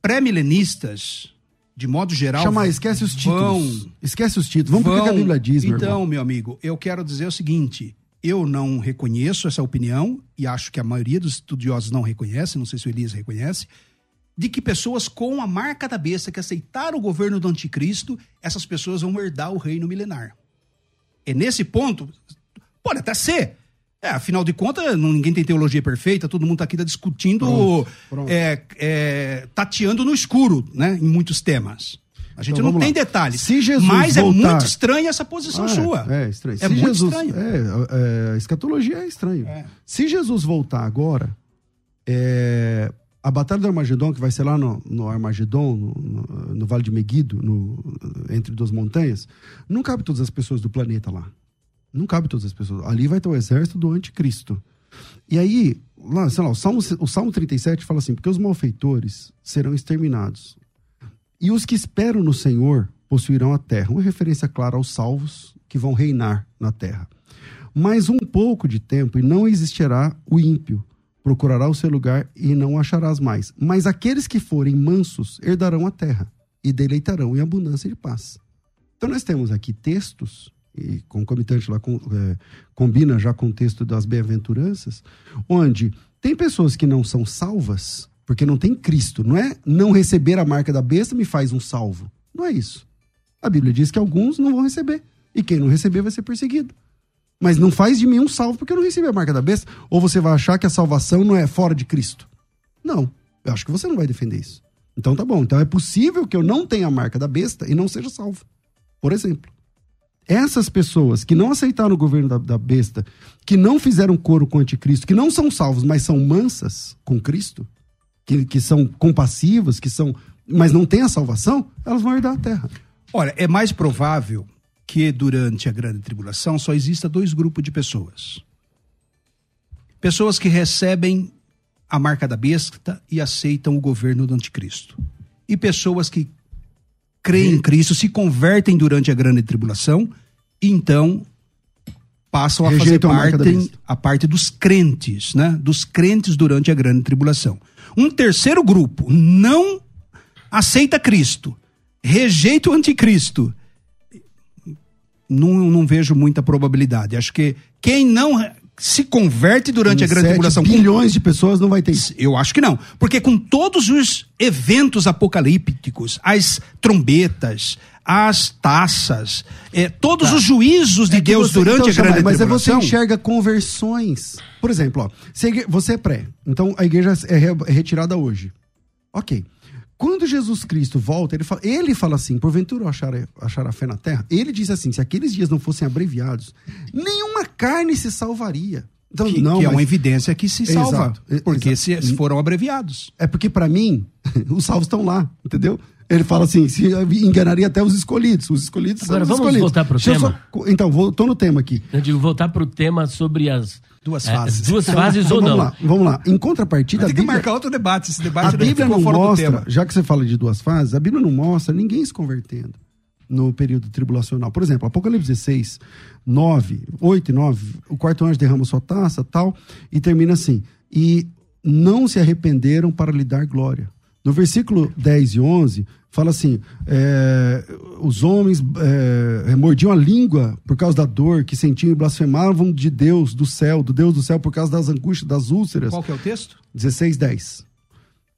pré-milenistas de modo geral. Chama, esquece os títulos. Vão, esquece os títulos. Vamos vão, porque a Bíblia diz, meu Então, irmão. meu amigo, eu quero dizer o seguinte: eu não reconheço essa opinião, e acho que a maioria dos estudiosos não reconhece, não sei se o Elias reconhece, de que pessoas com a marca da besta que aceitaram o governo do anticristo, essas pessoas vão herdar o reino milenar. É nesse ponto, pode até ser. É, afinal de contas, ninguém tem teologia perfeita, todo mundo tá aqui tá discutindo, pronto, pronto. É, é, tateando no escuro, né, em muitos temas. A gente então, não tem lá. detalhes. Se Jesus mas voltar... é muito estranha essa posição ah, sua. É, é estranho. É Se muito Jesus, estranho. É, é, escatologia é estranho. É. Se Jesus voltar agora, é, a Batalha do Armagedon, que vai ser lá no, no Armagedon, no, no, no, Vale de Meguido, entre duas montanhas, não cabe todas as pessoas do planeta lá. Não cabe todas as pessoas. Ali vai ter o exército do anticristo. E aí, lá, sei lá, o Salmo, o Salmo 37 fala assim: porque os malfeitores serão exterminados. E os que esperam no Senhor possuirão a terra. Uma referência clara aos salvos que vão reinar na terra. Mas um pouco de tempo e não existirá o ímpio. Procurará o seu lugar e não acharás mais. Mas aqueles que forem mansos herdarão a terra e deleitarão em abundância de paz. Então nós temos aqui textos, e concomitante lá com, é, combina já com o texto das bem-aventuranças, onde tem pessoas que não são salvas porque não tem Cristo. Não é não receber a marca da besta me faz um salvo. Não é isso. A Bíblia diz que alguns não vão receber. E quem não receber vai ser perseguido. Mas não faz de mim um salvo porque eu não recebi a marca da besta. Ou você vai achar que a salvação não é fora de Cristo. Não. Eu acho que você não vai defender isso. Então tá bom. Então é possível que eu não tenha a marca da besta e não seja salvo. Por exemplo. Essas pessoas que não aceitaram o governo da, da besta, que não fizeram coro com o anticristo, que não são salvos, mas são mansas com Cristo, que, que são compassivas, que são. mas não têm a salvação, elas vão herdar a terra. Olha, é mais provável que durante a grande tribulação só exista dois grupos de pessoas. Pessoas que recebem a marca da besta e aceitam o governo do anticristo. E pessoas que creem em Cristo, se convertem durante a grande tribulação e então passam a Rejeitam fazer parte, a, a parte dos crentes, né? Dos crentes durante a grande tribulação. Um terceiro grupo não aceita Cristo, rejeita o anticristo. Não, não vejo muita probabilidade. Acho que quem não se converte durante a grande tribulação. bilhões de pessoas não vai ter isso. Eu acho que não. Porque com todos os eventos apocalípticos, as trombetas, as taças, é, todos tá. os juízos de é Deus você, durante então, a grande mas tribulação. Mas você enxerga conversões. Por exemplo, ó, você é pré, então a igreja é, é retirada hoje. Ok. Quando Jesus Cristo volta, ele fala, ele fala assim: porventura achar, achar a fé na terra? Ele diz assim: se aqueles dias não fossem abreviados, nenhuma carne se salvaria. Então, que, não, que é uma evidência que se salva. Exato, porque exato. se foram abreviados. É porque, para mim, os salvos estão lá, entendeu? Ele fala assim, se enganaria até os escolhidos. Os escolhidos Agora, são os vamos voltar para o tema? Só, então, vou, tô no tema aqui. Eu digo, voltar para o tema sobre as Duas é, fases. duas fases ou não. Vamos lá, vamos lá. Em contrapartida. Tem que Bíblia, marcar outro debate. Esse debate a Bíblia não mostra, já que você fala de duas fases, a Bíblia não mostra ninguém se convertendo no período tribulacional. Por exemplo, Apocalipse 16, 9, 8 e 9, o quarto anjo derrama sua taça tal, e termina assim: e não se arrependeram para lhe dar glória. No versículo 10 e 11, fala assim: é, os homens é, mordiam a língua por causa da dor que sentiam e blasfemavam de Deus do céu, do Deus do céu, por causa das angústias, das úlceras. Qual que é o texto? 16, 10.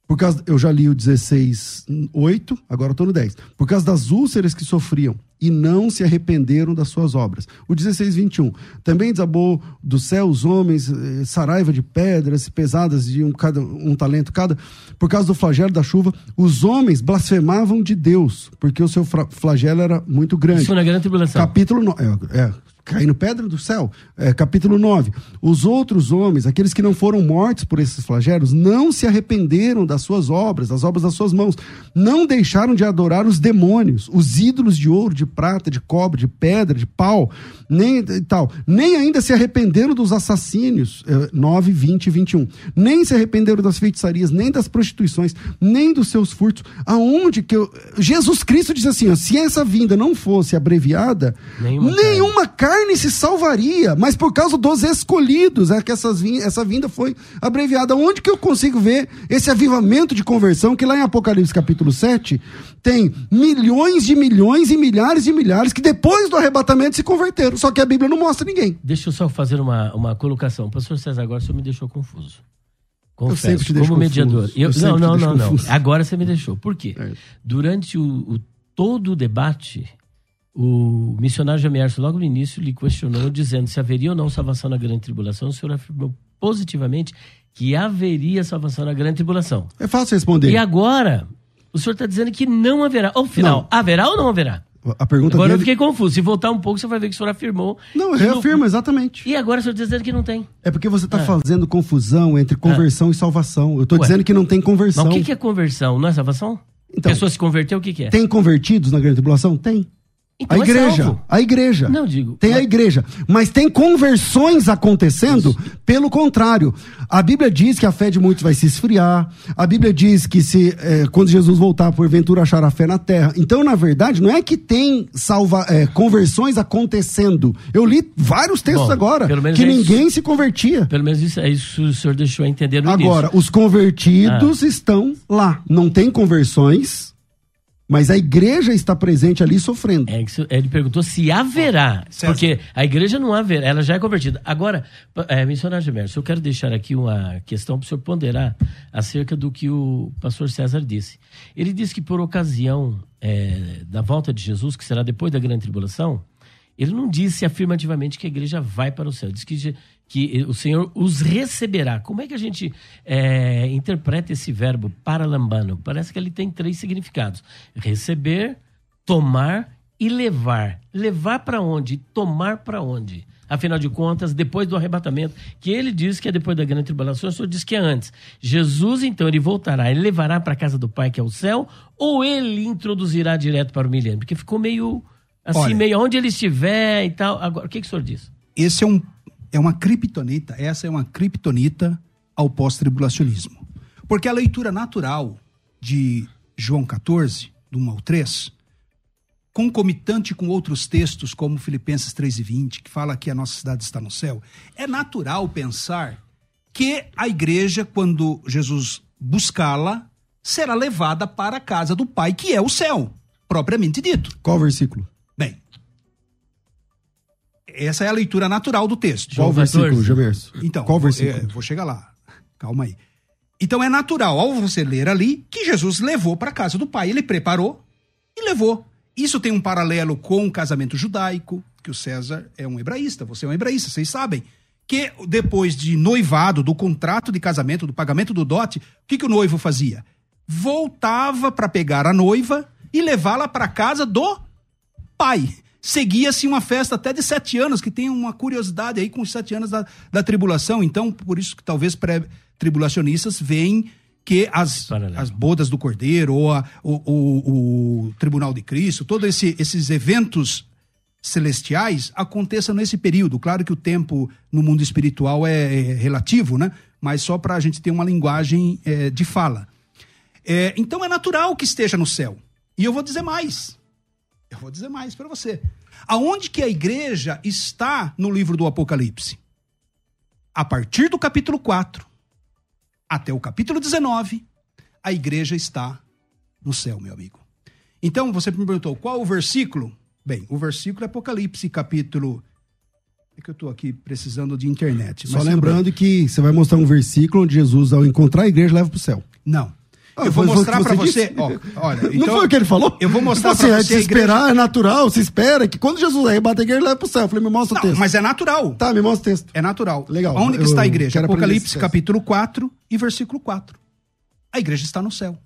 Por causa, eu já li o 16, 8, agora estou no 10. Por causa das úlceras que sofriam e não se arrependeram das suas obras. O 16, 21. Também desabou do céu os homens, eh, saraiva de pedras pesadas de um, cada, um talento cada. Por causa do flagelo da chuva, os homens blasfemavam de Deus, porque o seu flagelo era muito grande. Isso na grande tribulação. Capítulo 9. É, é, caindo pedra do céu. É, capítulo 9. Os outros homens, aqueles que não foram mortos por esses flagelos, não se arrependeram das suas obras, das obras das suas mãos. Não deixaram de adorar os demônios, os ídolos de ouro, de prata, de cobre, de pedra, de pau, nem tal. Nem ainda se arrependeram dos assassínios, é, 9, 20 e 21. Nem se arrependeram das feitiçarias, nem das prostituições, nem dos seus furtos. Aonde que eu... Jesus Cristo diz assim, ó, se essa vinda não fosse abreviada, nenhuma, nenhuma carne carne se salvaria, mas por causa dos escolhidos é que essas, essa vinda foi abreviada. Onde que eu consigo ver esse avivamento de conversão que lá em Apocalipse capítulo 7 tem milhões de milhões e milhares de milhares que depois do arrebatamento se converteram, só que a Bíblia não mostra ninguém. Deixa eu só fazer uma, uma colocação. Pastor César, agora você me deixou confuso. Confesso, eu sempre te como confuso. mediador. Eu, eu não, não, não, não. Agora você me deixou. Por quê? É. Durante o, o, todo o debate, o missionário Jamierson, logo no início, lhe questionou, dizendo se haveria ou não salvação na grande tribulação. O senhor afirmou positivamente que haveria salvação na grande tribulação. É fácil responder. E agora, o senhor está dizendo que não haverá. Ao final, não. haverá ou não haverá? A pergunta agora dele... eu fiquei confuso. Se voltar um pouco, você vai ver que o senhor afirmou. Não, eu reafirmo, exatamente. E agora o senhor está dizendo que não tem. É porque você está ah. fazendo confusão entre conversão ah. e salvação. Eu estou dizendo que não tem conversão. Mas o que, que é conversão? Não é salvação? Então, Pessoa se converteu, o que, que é? Tem convertidos na grande tribulação? Tem. Então a é igreja, é a igreja. Não digo. Tem mas... a igreja, mas tem conversões acontecendo Isso. pelo contrário. A Bíblia diz que a fé de muitos vai se esfriar. A Bíblia diz que se é, quando Jesus voltar, porventura achar a fé na terra. Então, na verdade, não é que tem salva, é, conversões acontecendo. Eu li vários textos Bom, agora que é ninguém isso, se convertia. Pelo menos isso é isso que o senhor deixou entender no Agora, início. os convertidos ah. estão lá. Não tem conversões mas a igreja está presente ali sofrendo. É, ele perguntou se haverá. Ah, porque a igreja não haverá, ela já é convertida. Agora, é, missionário Gemerson, eu quero deixar aqui uma questão para o senhor ponderar acerca do que o pastor César disse. Ele disse que por ocasião é, da volta de Jesus, que será depois da grande tribulação, ele não disse afirmativamente que a igreja vai para o céu. Diz que que o Senhor os receberá. Como é que a gente é, interpreta esse verbo paralambano? Parece que ele tem três significados: receber, tomar e levar. Levar para onde? Tomar para onde? Afinal de contas, depois do arrebatamento, que ele diz que é depois da grande tribulação, o senhor diz que é antes. Jesus, então, ele voltará, ele levará para a casa do Pai, que é o céu, ou ele introduzirá direto para o milênio? Porque ficou meio assim, Olha, meio onde ele estiver e tal. Agora, o que, que o senhor diz? Esse é um é uma criptonita, essa é uma criptonita ao pós-tribulacionismo. Porque a leitura natural de João 14, do 1 ao 3, concomitante com outros textos, como Filipenses 3 e 20, que fala que a nossa cidade está no céu, é natural pensar que a igreja, quando Jesus buscá-la, será levada para a casa do Pai, que é o céu, propriamente dito. Qual versículo? Essa é a leitura natural do texto. Qual versículo, Gilberto? Então, Qual versículo? É, vou chegar lá. Calma aí. Então é natural, ao você ler ali, que Jesus levou para casa do pai. Ele preparou e levou. Isso tem um paralelo com o casamento judaico, que o César é um hebraísta, você é um hebraísta, vocês sabem. Que depois de noivado, do contrato de casamento, do pagamento do dote, o que, que o noivo fazia? Voltava para pegar a noiva e levá-la para casa do pai seguia-se uma festa até de sete anos, que tem uma curiosidade aí com os sete anos da, da tribulação. Então, por isso que talvez pré-tribulacionistas veem que as, as bodas do Cordeiro, ou a, o, Tribunal de Cristo, todos esse, esses eventos celestiais aconteçam nesse período. Claro que o tempo no mundo espiritual é, é relativo, né? Mas só para a gente ter uma linguagem é, de fala. É, então é natural que esteja no céu. E eu vou dizer mais. Eu vou dizer mais para você. Aonde que a igreja está no livro do Apocalipse? A partir do capítulo 4 até o capítulo 19, a igreja está no céu, meu amigo. Então, você me perguntou qual o versículo? Bem, o versículo é Apocalipse, capítulo. É que eu estou aqui precisando de internet. Só lembrando que você vai mostrar um versículo onde Jesus, ao encontrar a igreja, leva para o céu. Não. Eu vou mostrar para você. Ó, olha, então, não foi o que ele falou? Eu vou mostrar assim, para é você. de esperar, igreja... é natural, se espera que quando Jesus a igreja, ele leva pro céu. Eu falei, me mostra não, o texto. Mas é natural. Tá, me mostra o texto. É natural. Legal. Onde que está a igreja? Apocalipse capítulo 4 e versículo 4. A igreja está no céu.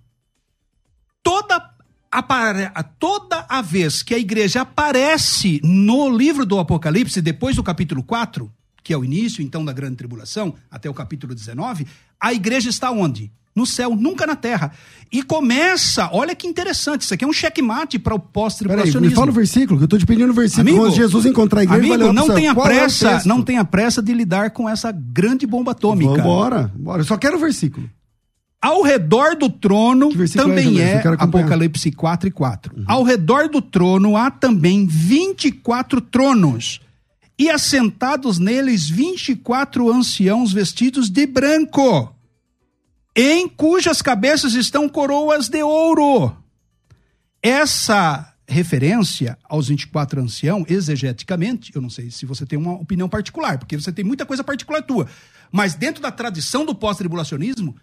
Toda a, toda a vez que a igreja aparece no livro do Apocalipse, depois do capítulo 4, que é o início então da grande tribulação, até o capítulo 19, a igreja está onde? No céu, nunca na terra. E começa, olha que interessante, isso aqui é um checkmate para o pós-tribulacionismo. Me fala o versículo, que eu estou te pedindo o versículo. Amigo, Quando Jesus encontrar a igreja, amigo, não tenha Qual pressa, é não tenha pressa de lidar com essa grande bomba atômica. Vambora, bora. Eu só quero o versículo. Ao redor do trono também é, é Apocalipse 4 e 4. Uhum. Ao redor do trono há também 24 tronos e assentados neles 24 anciãos vestidos de branco, em cujas cabeças estão coroas de ouro. Essa referência aos 24 anciãos, exegeticamente, eu não sei se você tem uma opinião particular, porque você tem muita coisa particular tua, mas dentro da tradição do pós-tribulacionismo,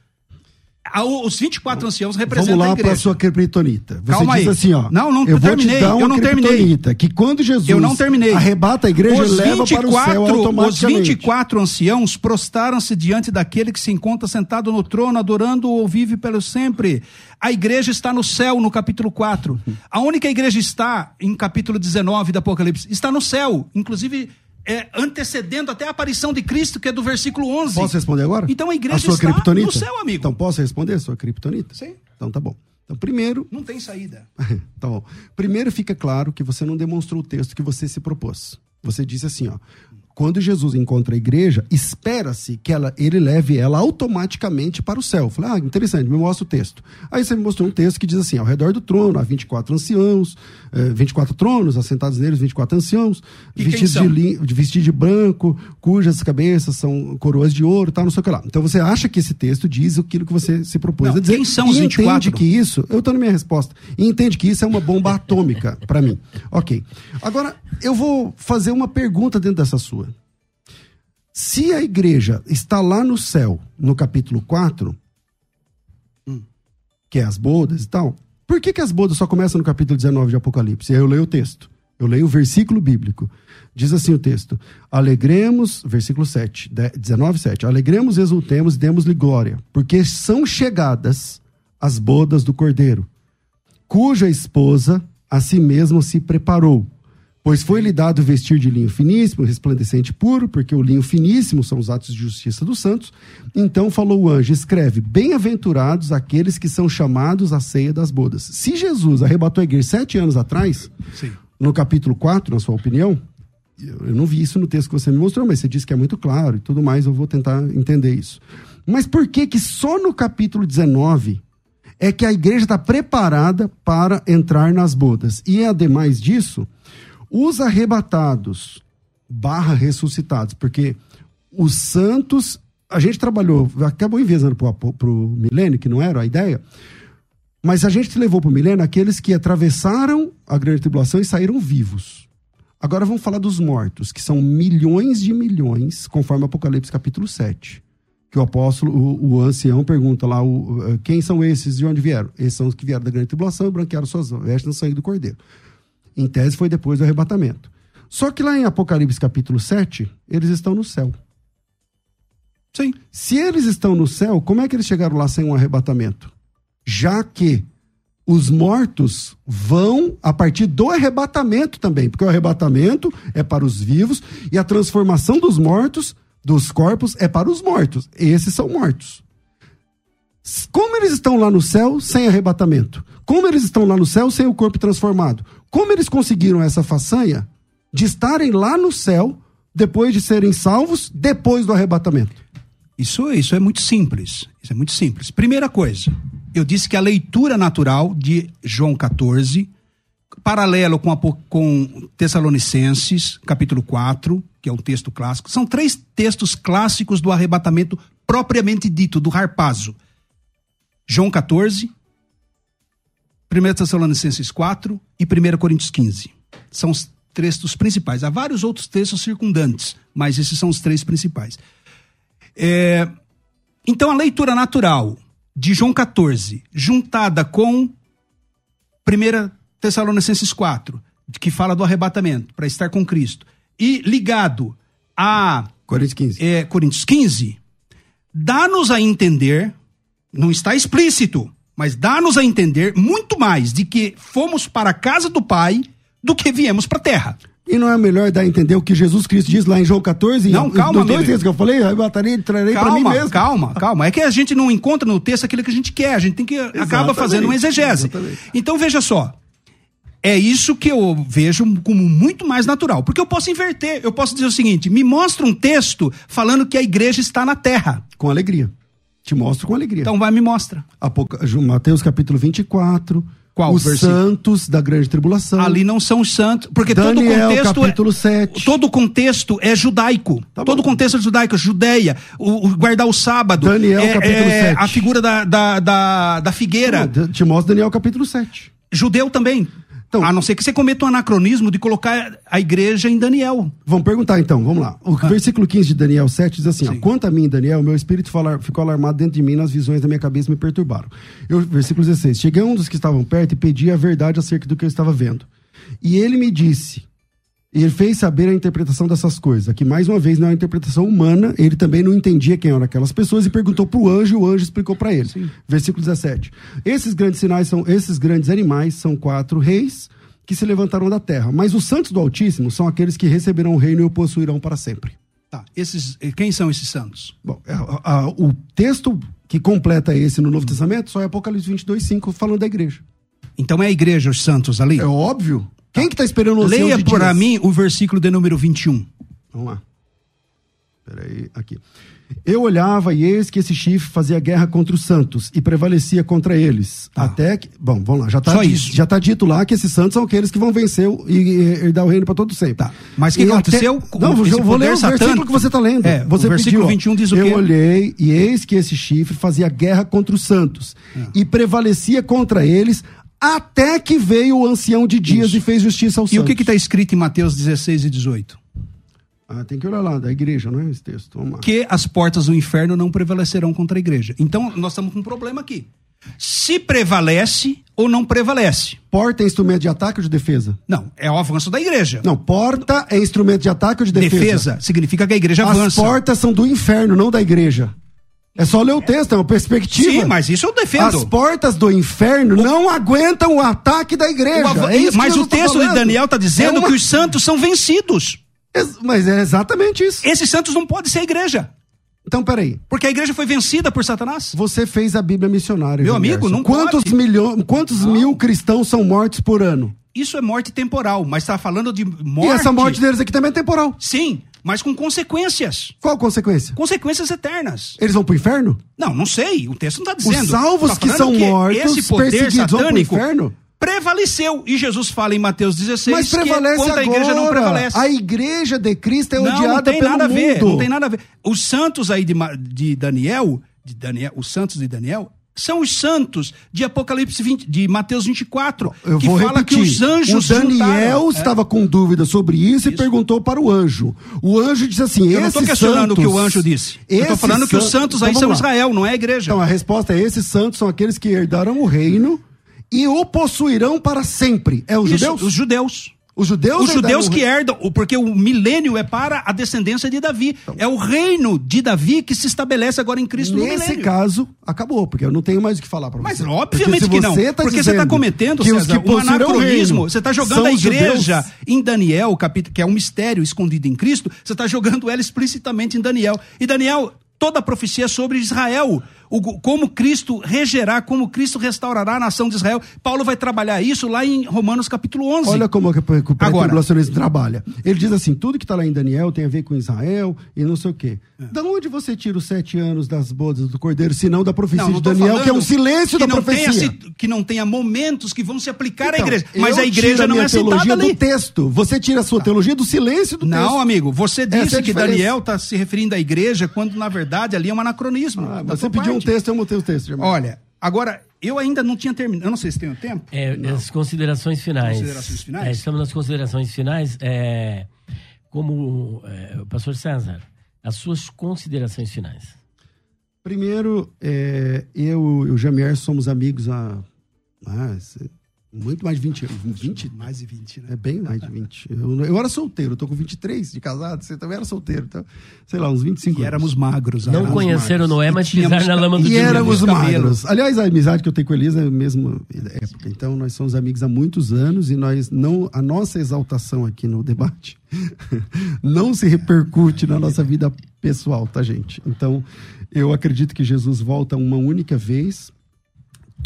os 24 anciãos representam Vamos lá para a sua criptonita. Você Calma diz aí. assim, ó. Não, não eu terminei. Vou te dar eu não terminei. Que quando Jesus eu não terminei. arrebata a igreja, os leva 24, para o céu automaticamente. Os 24 anciãos prostaram-se diante daquele que se encontra sentado no trono, adorando ou vive pelo sempre. A igreja está no céu, no capítulo 4. A única igreja está, em capítulo 19 do Apocalipse, está no céu. Inclusive, é, antecedendo até a aparição de Cristo, que é do versículo 11. Posso responder agora? Então a igreja a sua está criptonita? no céu, amigo. Então posso responder a sua criptonita? Sim. Então tá bom. Então primeiro... Não tem saída. tá bom. Primeiro fica claro que você não demonstrou o texto que você se propôs. Você disse assim, ó, quando Jesus encontra a igreja, espera-se que ela, ele leve ela automaticamente para o céu. Falei, ah, interessante, me mostra o texto. Aí você me mostrou um texto que diz assim: ao redor do trono há 24 anciãos, eh, 24 tronos, assentados neles 24 anciãos, vestidos de, de, vestido de branco, cujas cabeças são coroas de ouro, tal, não sei o que lá. Então você acha que esse texto diz aquilo que você se propôs não, a dizer. Quem são os 24? entende que isso, eu estou na minha resposta, e entende que isso é uma bomba atômica para mim. Ok. Agora, eu vou fazer uma pergunta dentro dessa sua. Se a igreja está lá no céu, no capítulo 4, hum. que é as bodas e tal, por que, que as bodas só começam no capítulo 19 de Apocalipse? E aí eu leio o texto. Eu leio o versículo bíblico. Diz assim o texto: Alegremos, versículo 7, 19, 7. Alegremos, exultemos e demos-lhe glória, porque são chegadas as bodas do cordeiro, cuja esposa a si mesma se preparou. Pois foi-lhe dado vestir de linho finíssimo, resplandecente puro, porque o linho finíssimo são os atos de justiça dos santos. Então falou o anjo: escreve, bem-aventurados aqueles que são chamados à ceia das bodas. Se Jesus arrebatou a igreja sete anos atrás, Sim. no capítulo 4, na sua opinião, eu não vi isso no texto que você me mostrou, mas você disse que é muito claro e tudo mais, eu vou tentar entender isso. Mas por que que só no capítulo 19 é que a igreja está preparada para entrar nas bodas? E ademais disso os arrebatados barra ressuscitados, porque os santos, a gente trabalhou, acabou enviando para o milênio, que não era a ideia, mas a gente levou para o milênio aqueles que atravessaram a grande tribulação e saíram vivos. Agora vamos falar dos mortos, que são milhões de milhões, conforme Apocalipse capítulo 7. Que o apóstolo, o, o ancião, pergunta lá: o, quem são esses de onde vieram? Esses são os que vieram da grande tribulação e branquearam suas vestes no sangue do cordeiro. Em tese, foi depois do arrebatamento. Só que lá em Apocalipse capítulo 7, eles estão no céu. Sim. Se eles estão no céu, como é que eles chegaram lá sem um arrebatamento? Já que os mortos vão a partir do arrebatamento também, porque o arrebatamento é para os vivos e a transformação dos mortos, dos corpos, é para os mortos. Esses são mortos. Como eles estão lá no céu sem arrebatamento? Como eles estão lá no céu sem o corpo transformado? Como eles conseguiram essa façanha de estarem lá no céu depois de serem salvos depois do arrebatamento? Isso, isso é muito simples. Isso é muito simples. Primeira coisa, eu disse que a leitura natural de João 14, paralelo com, a, com Tessalonicenses, capítulo 4, que é um texto clássico, são três textos clássicos do arrebatamento propriamente dito, do harpazo. João 14, 1 Tessalonicenses 4 e 1 Coríntios 15. São os textos principais. Há vários outros textos circundantes, mas esses são os três principais. É, então, a leitura natural de João 14, juntada com 1 Tessalonicenses 4, que fala do arrebatamento, para estar com Cristo, e ligado a Coríntios 15. é, Coríntios 15, dá-nos a entender, não está explícito, mas dá-nos a entender muito mais de que fomos para a casa do Pai do que viemos para a terra. E não é melhor dar a entender o que Jesus Cristo diz lá em João 14? Não, calma, dois textos que eu falei, arrebatarei e trarei para mim Calma, mesmo. calma, calma. É que a gente não encontra no texto aquilo que a gente quer, a gente tem que acaba Exatamente, fazendo uma exegese. exatamente. Então veja só, é isso que eu vejo como muito mais natural, porque eu posso inverter, eu posso dizer o seguinte: me mostra um texto falando que a igreja está na terra. Com alegria. Te mostro com alegria. Então vai me mostra. Apoca... Mateus capítulo 24. Qual Os versículo? santos da grande tribulação. Ali não são os santos, porque Daniel, todo o contexto capítulo é, 7. todo o contexto é judaico. Tá todo o contexto é judaico, Judeia, o, o guardar o sábado, Daniel, é, capítulo é, 7. a figura da, da, da, da figueira. Não, Te mostro Daniel capítulo 7. Judeu também. Então- a não ser que você cometa um anacronismo de colocar a igreja em Daniel. Vamos perguntar então, vamos lá. O versículo 15 de Daniel 7 diz assim: ó, Ah. Quanto a mim, Daniel, meu espírito falar- ficou alarmado dentro de mim, nas visões da minha cabeça me perturbaram. Eu, versículo 16: Cheguei a um dos que estavam perto e pedi a verdade acerca do que eu estava vendo. E ele me disse, ele fez saber a interpretação dessas coisas, que mais uma vez não é uma interpretação humana, ele também não entendia quem eram aquelas pessoas e perguntou para o anjo, o anjo explicou para ele. Versículo 17. Esses grandes sinais são, esses grandes animais são quatro reis que se levantaram da terra, mas os santos do Altíssimo são aqueles que receberão o reino e o possuirão para sempre. Tá. Esses, quem são esses santos? Bom, a- a- o texto que completa esse no Novo Testamento só é Apocalipse 22, 5, falando da igreja. Então é a igreja, os santos ali? É óbvio. Quem que está esperando o oceano Leia para mim o versículo de número 21. Vamos lá. Peraí, aqui. Eu olhava e eis que esse chifre fazia guerra contra os santos e prevalecia contra eles. Até que. Bom, vamos lá. Já Tá. Só está isso. já tá dito lá que esses santos são aqueles que vão vencer o- e, e herdar o reino para todo sempre. Tá. Mas o que E aconteceu com Não, eu vou ler o versículo satânico? que você está lendo. É, você o versículo pediu, ó, 21 diz o Eu quê? olhei e eis que esse chifre fazia guerra contra os santos Ah. e prevalecia contra eles até que veio o ancião de dias Isso. e fez justiça aos E o santos. que está escrito em Mateus 16 e 18? Ah, tem que olhar lá, da igreja, não é esse texto. Que as portas do inferno não prevalecerão contra a igreja. Então nós estamos com um problema aqui. Se prevalece ou não prevalece? Porta é instrumento de ataque ou de defesa? Não, é o avanço da igreja. Não, porta é instrumento de ataque ou de defesa? defesa. significa que a igreja As avança. portas são do inferno, não da igreja. É só ler o texto, é uma perspectiva. Sim, mas isso eu defendo. As portas do inferno não aguentam o ataque da igreja. O avan- É mas o texto de. Daniel está dizendo É uma- que os santos são vencidos. Mas é exatamente isso. Esses santos não podem ser a igreja. Então, peraí. Porque a igreja foi vencida por Satanás. Você fez a Bíblia missionária. Meu amigo, não quantos pode. milhões, Quantos mil cristãos são mortos por ano? Isso é morte temporal, mas está falando de morte. E essa morte deles aqui também é temporal. Sim, mas com consequências. Qual consequência? Consequências eternas. Eles vão pro inferno? Não, não sei. O texto não está dizendo. Os salvos Tá que são mortos, esse poder perseguidos, vão pro satânico inferno? prevaleceu. E Jesus fala em Mateus 16 Mas que prevalece quando a igreja não prevalece. A igreja de Cristo é não, odiada não tem nada a ver. mundo. Não tem nada a ver. Os santos aí de, de Daniel, de Daniel, os santos de Daniel, são os santos de Apocalipse 20, de Mateus 24, Eu que vou fala repetir. que os anjos o Daniel juntaram- estava com dúvida sobre isso, e perguntou para o anjo. O anjo disse assim: Eu não estou questionando o que o santos- anjo disse. Eu estou falando que os san- santos aí Então, são vamos lá. Israel, não é a igreja. Então a resposta é: esses santos são aqueles que herdaram o reino e o possuirão para sempre. É os Isso, judeus? Os judeus. Os judeus, Os judeus que herdam, porque o milênio é para a descendência de Davi. É o reino de Davi que se estabelece agora em Cristo no Nesse milênio. caso, acabou, porque eu não tenho mais o que falar para você. Mas obviamente que não. tá porque você está cometendo, que César, que um anacronismo. Você está jogando a igreja judeus. em Daniel, capítulo, que é um mistério escondido em Cristo, você está jogando ela explicitamente em Daniel. E Daniel, toda a profecia é sobre Israel. O- como Cristo regerá, como Cristo restaurará a nação de Israel. Paulo vai trabalhar isso lá em Romanos capítulo 11. Olha como que o pré-tribulacionismo trabalha. Ele diz assim: tudo que está lá em Daniel tem a ver com Israel e não sei o quê. É. Da onde você tira os sete anos das bodas do cordeiro, se não da profecia Não, não de Daniel, que é um silêncio da não profecia? tenha que não tenha momentos que vão se aplicar à Então, igreja. Mas a igreja não é citada teologia ali. do texto. Você tira a sua teologia do silêncio do texto. Não, amigo, você é disse a que. Daniel está se referindo à igreja, quando na verdade ali é um anacronismo. Ah, da você pediu um texto, eu montei o texto, irmão. Olha, agora, eu ainda não tinha terminado. Eu não sei se tenho tempo. É, as considerações finais. Considerações finais? É, estamos nas considerações finais. É, como é, o pastor César, as suas considerações finais. Primeiro, é, eu, eu o Jamier somos amigos há. Ah, muito mais de 20 anos. 20? Mais de 20, né? É bem mais de 20. Eu, eu era solteiro, eu tô com 23 de casado, você também era solteiro. Então, sei lá, uns 25 e anos. éramos magros. Não conheceram Noé, mas pisaram na lama do E éramos magros. Aliás, a amizade que eu tenho com a Elisa é a mesma época. Então, nós somos amigos há muitos anos e nós não. A nossa exaltação aqui no debate não se repercute na nossa vida pessoal, tá, gente? Então, eu acredito que Jesus volta uma única vez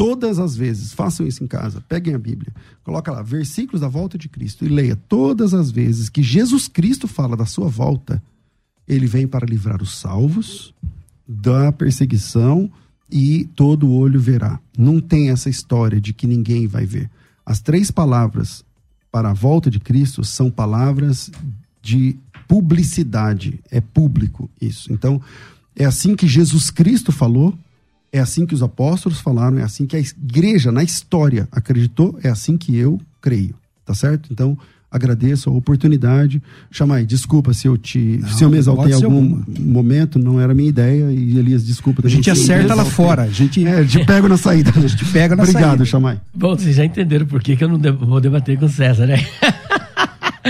todas as vezes, façam isso em casa, peguem a Bíblia, coloca lá, versículos da volta de Cristo e leia todas as vezes que Jesus Cristo fala da sua volta, ele vem para livrar os salvos da perseguição e todo olho verá. Não tem essa história de que ninguém vai ver. As três palavras para a volta de Cristo são palavras de publicidade, é público isso. Então, é assim que Jesus Cristo falou, é assim que os apóstolos falaram, é assim que a igreja na história acreditou, é assim que eu creio. Tá certo? Então, agradeço a oportunidade. Chamai, desculpa se eu te. Não, se eu me exaltei em algum alguma. momento, não era minha ideia. E Elias, desculpa. A gente acerta lá fora. A gente, é, te pego na saída. A gente pega na Obrigado, saída. Obrigado, Chamai. Bom, vocês já entenderam por que, que eu não vou debater com o César, né?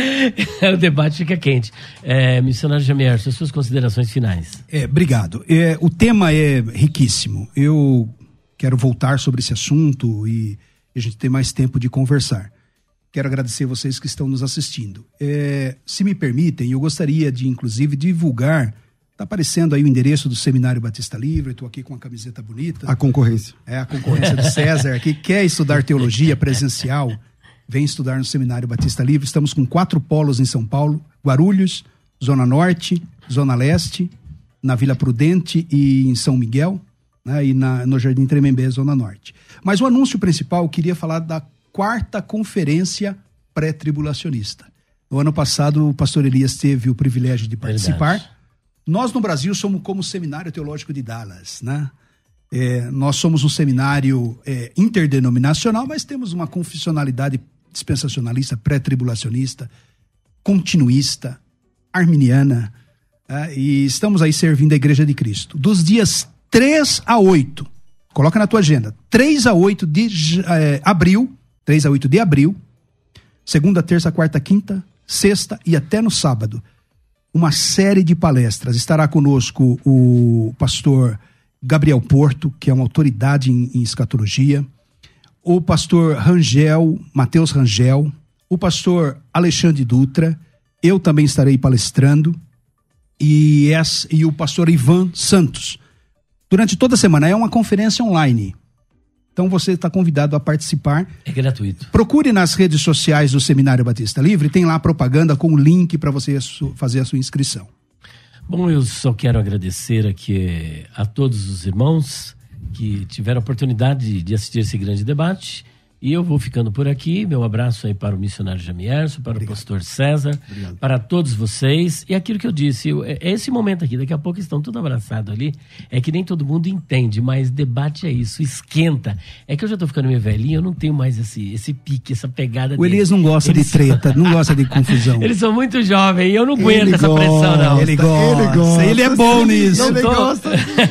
o debate fica quente. É, missionário Jamier, suas considerações finais. É, obrigado. É, o tema é riquíssimo. Eu quero voltar sobre esse assunto e a gente ter mais tempo de conversar. Quero agradecer vocês que estão nos assistindo. É, se me permitem, eu gostaria de, inclusive, divulgar. Está aparecendo aí o endereço do Seminário Batista Livre. Estou aqui com a camiseta bonita. A concorrência. É, a concorrência do César, que quer estudar teologia presencial vem estudar no Seminário Batista Livre. Estamos com quatro polos em São Paulo: Guarulhos, Zona Norte, Zona Leste, na Vila Prudente e em São Miguel, né, e na, no Jardim Tremembé, Zona Norte. Mas o anúncio principal, eu queria falar da quarta conferência pré-tribulacionista. No ano passado, o pastor Elias teve o privilégio de participar. Verdade. Nós, no Brasil, somos como o Seminário Teológico de Dallas, né? É, nós somos um seminário é, interdenominacional, mas temos uma confessionalidade dispensacionalista, pré-tribulacionista, continuista, arminiana, é, e estamos aí servindo a Igreja de Cristo. Dos dias 3 a 8, coloca na tua agenda, 3 a 8 de é, abril, 3 a 8 de abril, segunda, terça, quarta, quinta, sexta e até no sábado, uma série de palestras. Estará conosco o pastor Gabriel Porto, que é uma autoridade em, em escatologia, o pastor Rangel, Mateus Rangel, o pastor Alexandre Dutra, eu também estarei palestrando, e, essa, e o pastor Ivan Santos. Durante toda a semana, é uma conferência online. Então você está convidado a participar. É gratuito. Procure nas redes sociais do Seminário Batista Livre, tem lá propaganda com o link para você fazer a sua inscrição. Bom, eu só quero agradecer aqui a todos os irmãos que tiveram a oportunidade de assistir esse grande debate. E eu vou ficando por aqui. Meu abraço aí para o missionário Jamierson, para Obrigado. o pastor César, Obrigado. para todos vocês. E aquilo que eu disse, é, é esse momento aqui, daqui a pouco estão tudo abraçados ali. É que nem todo mundo entende, mas debate é isso, esquenta. É que eu já estou ficando meio velhinho, eu não tenho mais esse, esse pique, essa pegada. O Elias não gosta Eles... de treta, não gosta de confusão. Eles são muito jovens e eu não aguento ele essa gosta, pressão, não. Ele gosta, ele gosta. Ele é bom nisso. Ele tô... gosta.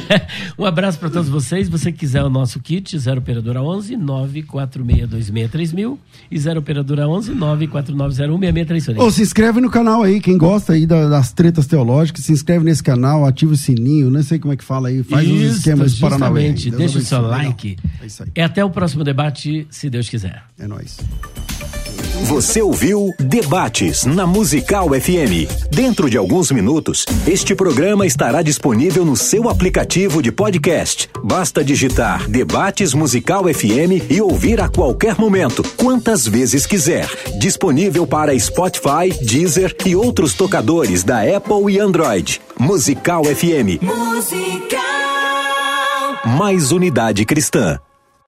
um abraço para todos vocês. Se você quiser o nosso kit, 0 operadora 11 946 6626 mil e 0 operadora 11 94901 Ou se inscreve no canal aí, quem gosta aí das tretas teológicas, se inscreve nesse canal, ativa o sininho, não sei como é que fala aí, faz os esquemas de Paranauê. Deixa o seu like. É isso aí. E até o próximo debate, se Deus quiser. É nóis. Você ouviu Debates na Musical FM. Dentro de alguns minutos, este programa estará disponível no seu aplicativo de podcast. Basta digitar Debates Musical FM e ouvir a qualquer momento, quantas vezes quiser. Disponível para Spotify, Deezer e outros tocadores da Apple e Android. Musical FM. Musical. Mais unidade cristã.